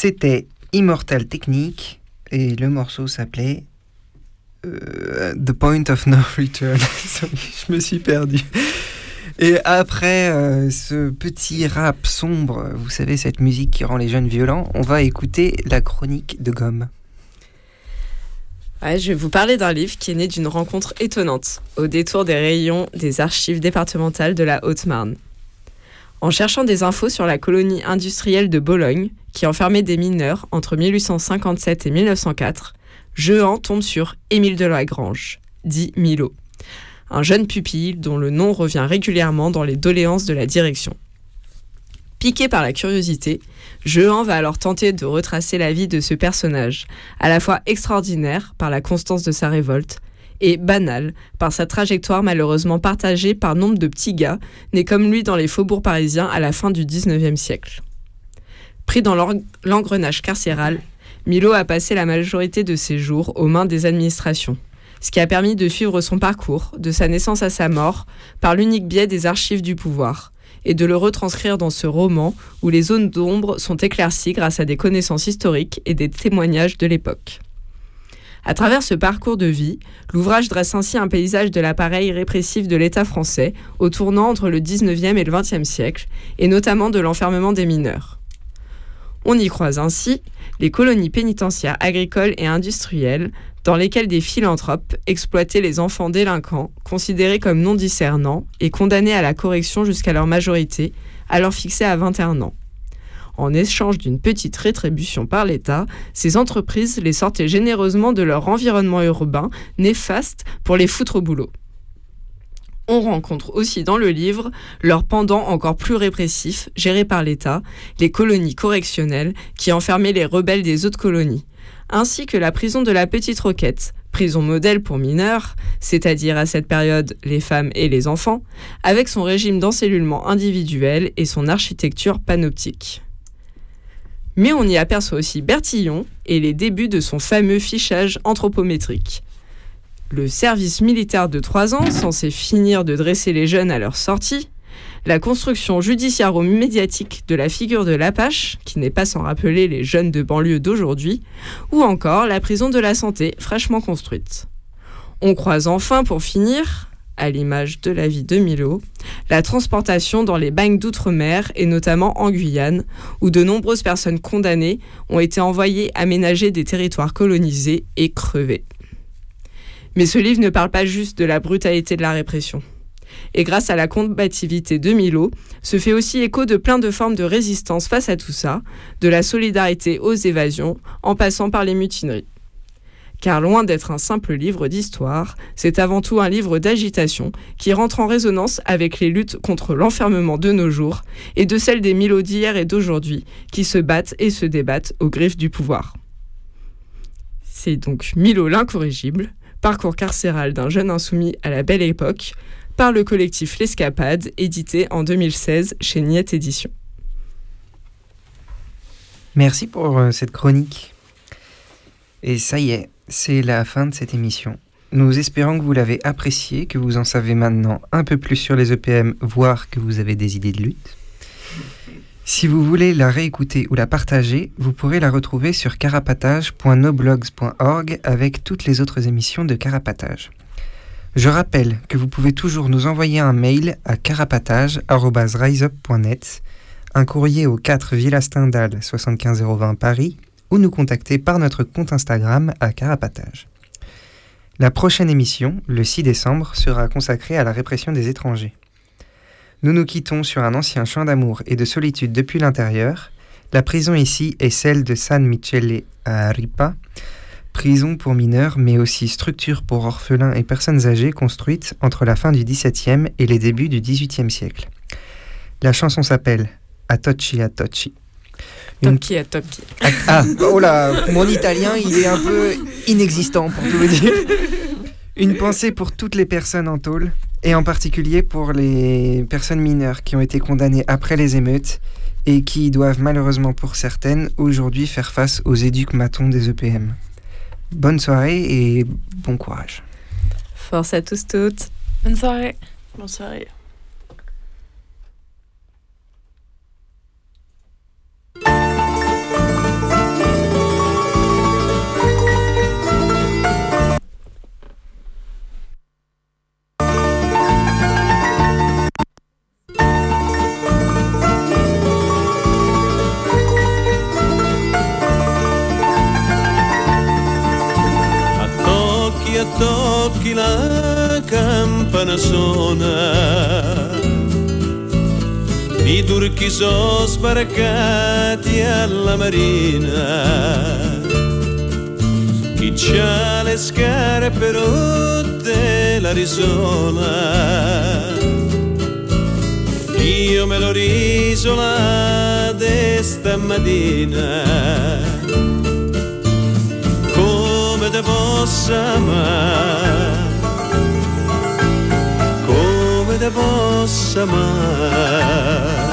C'était Immortal Technique et le morceau s'appelait euh, The Point of No Return. Je me suis perdu. Et après euh, ce petit rap sombre, vous savez, cette musique qui rend les jeunes violents, on va écouter la chronique de Gomme. Je vais vous parler d'un livre qui est né d'une rencontre étonnante au détour des rayons des archives départementales de la Haute-Marne. En cherchant des infos sur la colonie industrielle de Bologne, qui enfermait des mineurs entre 1857 et 1904, Jehan tombe sur Émile de Lagrange, dit Milo, un jeune pupille dont le nom revient régulièrement dans les doléances de la direction. Piqué par la curiosité, Jehan va alors tenter de retracer la vie de ce personnage, à la fois extraordinaire par la constance de sa révolte et banal par sa trajectoire malheureusement partagée par nombre de petits gars nés comme lui dans les faubourgs parisiens à la fin du XIXe siècle. Pris dans l'engrenage carcéral, Milo a passé la majorité de ses jours aux mains des administrations, ce qui a permis de suivre son parcours, de sa naissance à sa mort, par l'unique biais des archives du pouvoir, et de le retranscrire dans ce roman où les zones d'ombre sont éclaircies grâce à des connaissances historiques et des témoignages de l'époque. À travers ce parcours de vie, l'ouvrage dresse ainsi un paysage de l'appareil répressif de l'État français au tournant entre le 19e et le 20e siècle, et notamment de l'enfermement des mineurs. On y croise ainsi les colonies pénitentiaires agricoles et industrielles, dans lesquelles des philanthropes exploitaient les enfants délinquants, considérés comme non discernants et condamnés à la correction jusqu'à leur majorité, alors fixée à 21 ans. En échange d'une petite rétribution par l'État, ces entreprises les sortaient généreusement de leur environnement urbain néfaste pour les foutre au boulot. On rencontre aussi dans le livre leur pendant encore plus répressif, géré par l'État, les colonies correctionnelles qui enfermaient les rebelles des autres colonies, ainsi que la prison de la Petite Roquette, prison modèle pour mineurs, c'est-à-dire à cette période les femmes et les enfants, avec son régime d'encellulement individuel et son architecture panoptique. Mais on y aperçoit aussi Bertillon et les débuts de son fameux fichage anthropométrique. Le service militaire de trois ans, censé finir de dresser les jeunes à leur sortie, la construction judiciairo-médiatique de la figure de l'Apache, qui n'est pas sans rappeler les jeunes de banlieue d'aujourd'hui, ou encore la prison de la santé, fraîchement construite. On croise enfin, pour finir, à l'image de la vie de Milo, la transportation dans les bagnes d'outre-mer et notamment en Guyane, où de nombreuses personnes condamnées ont été envoyées aménager des territoires colonisés et crevés. Mais ce livre ne parle pas juste de la brutalité de la répression. Et grâce à la combativité de Milo, se fait aussi écho de plein de formes de résistance face à tout ça, de la solidarité aux évasions, en passant par les mutineries. Car loin d'être un simple livre d'histoire, c'est avant tout un livre d'agitation qui rentre en résonance avec les luttes contre l'enfermement de nos jours et de celles des Milo d'hier et d'aujourd'hui qui se battent et se débattent aux griffes du pouvoir. C'est donc Milo l'incorrigible, parcours carcéral d'un jeune insoumis à la belle époque, par le collectif L'Escapade, édité en 2016 chez Niette Édition. Merci pour euh, cette chronique. Et ça y est, c'est la fin de cette émission. Nous espérons que vous l'avez appréciée, que vous en savez maintenant un peu plus sur les EPM, voire que vous avez des idées de lutte. Si vous voulez la réécouter ou la partager, vous pourrez la retrouver sur carapatage.noblogs.org avec toutes les autres émissions de Carapatage. Je rappelle que vous pouvez toujours nous envoyer un mail à carapatage.riseup.net, un courrier au 4 Villa Stendhal 75020 Paris ou nous contacter par notre compte Instagram à Carapatage. La prochaine émission, le 6 décembre, sera consacrée à la répression des étrangers. Nous nous quittons sur un ancien chant d'amour et de solitude depuis l'intérieur. La prison ici est celle de San Michele à Ripa, prison pour mineurs mais aussi structure pour orphelins et personnes âgées construite entre la fin du XVIIe et les débuts du XVIIIe siècle. La chanson s'appelle Atochi Atochi. Une- Toki à Toki. Ah, oh là, mon italien, il est un peu inexistant pour tout vous dire. Une pensée pour toutes les personnes en tôle, et en particulier pour les personnes mineures qui ont été condamnées après les émeutes et qui doivent malheureusement pour certaines aujourd'hui faire face aux éduques matons des EPM. Bonne soirée et bon courage. Force à tous toutes. Bonne soirée. Bonne soirée. Una campana suona i turchi sono sbarcati alla marina. Chi c'ha le scarpe rotte la risola io me l'ho risola de stamattina come te possa amare come te possa amare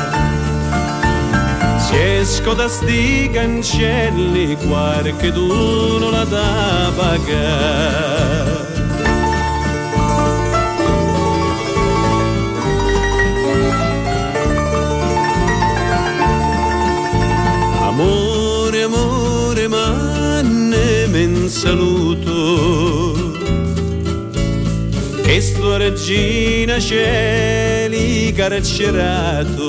se esco da sti cancelli qualche non la da pagare. Amore, E sto regina cieli carcerato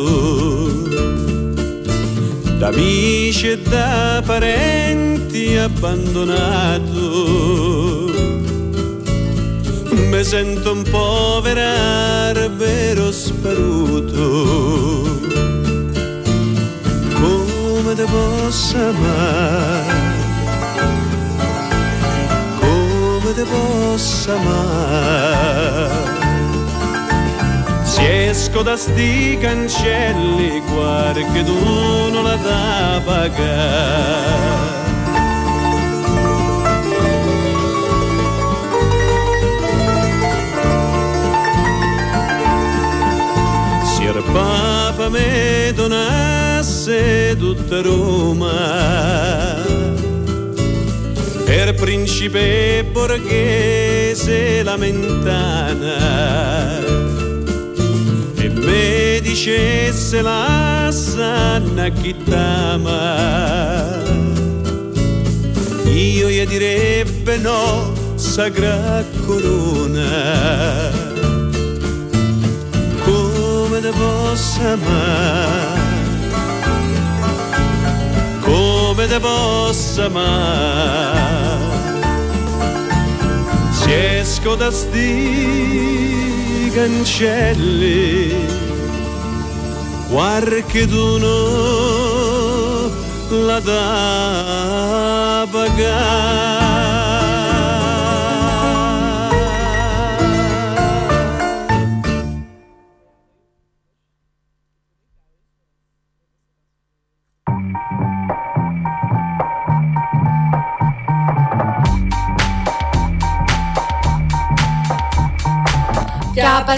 Da amici e da parenti abbandonato. Mi sento un povero albero sparuto come te possa amare, te possa amare. Se esco da sti cancelli, non la da pagare. Se il Papa mi donasse tutta Roma per principe borghese la mentana e me dicesse la sanna chi t'ama. Io gli direbbe no sagra corona. Come te possa amare come te possa amare. Se esco da sti cancelli qualche d'uno la da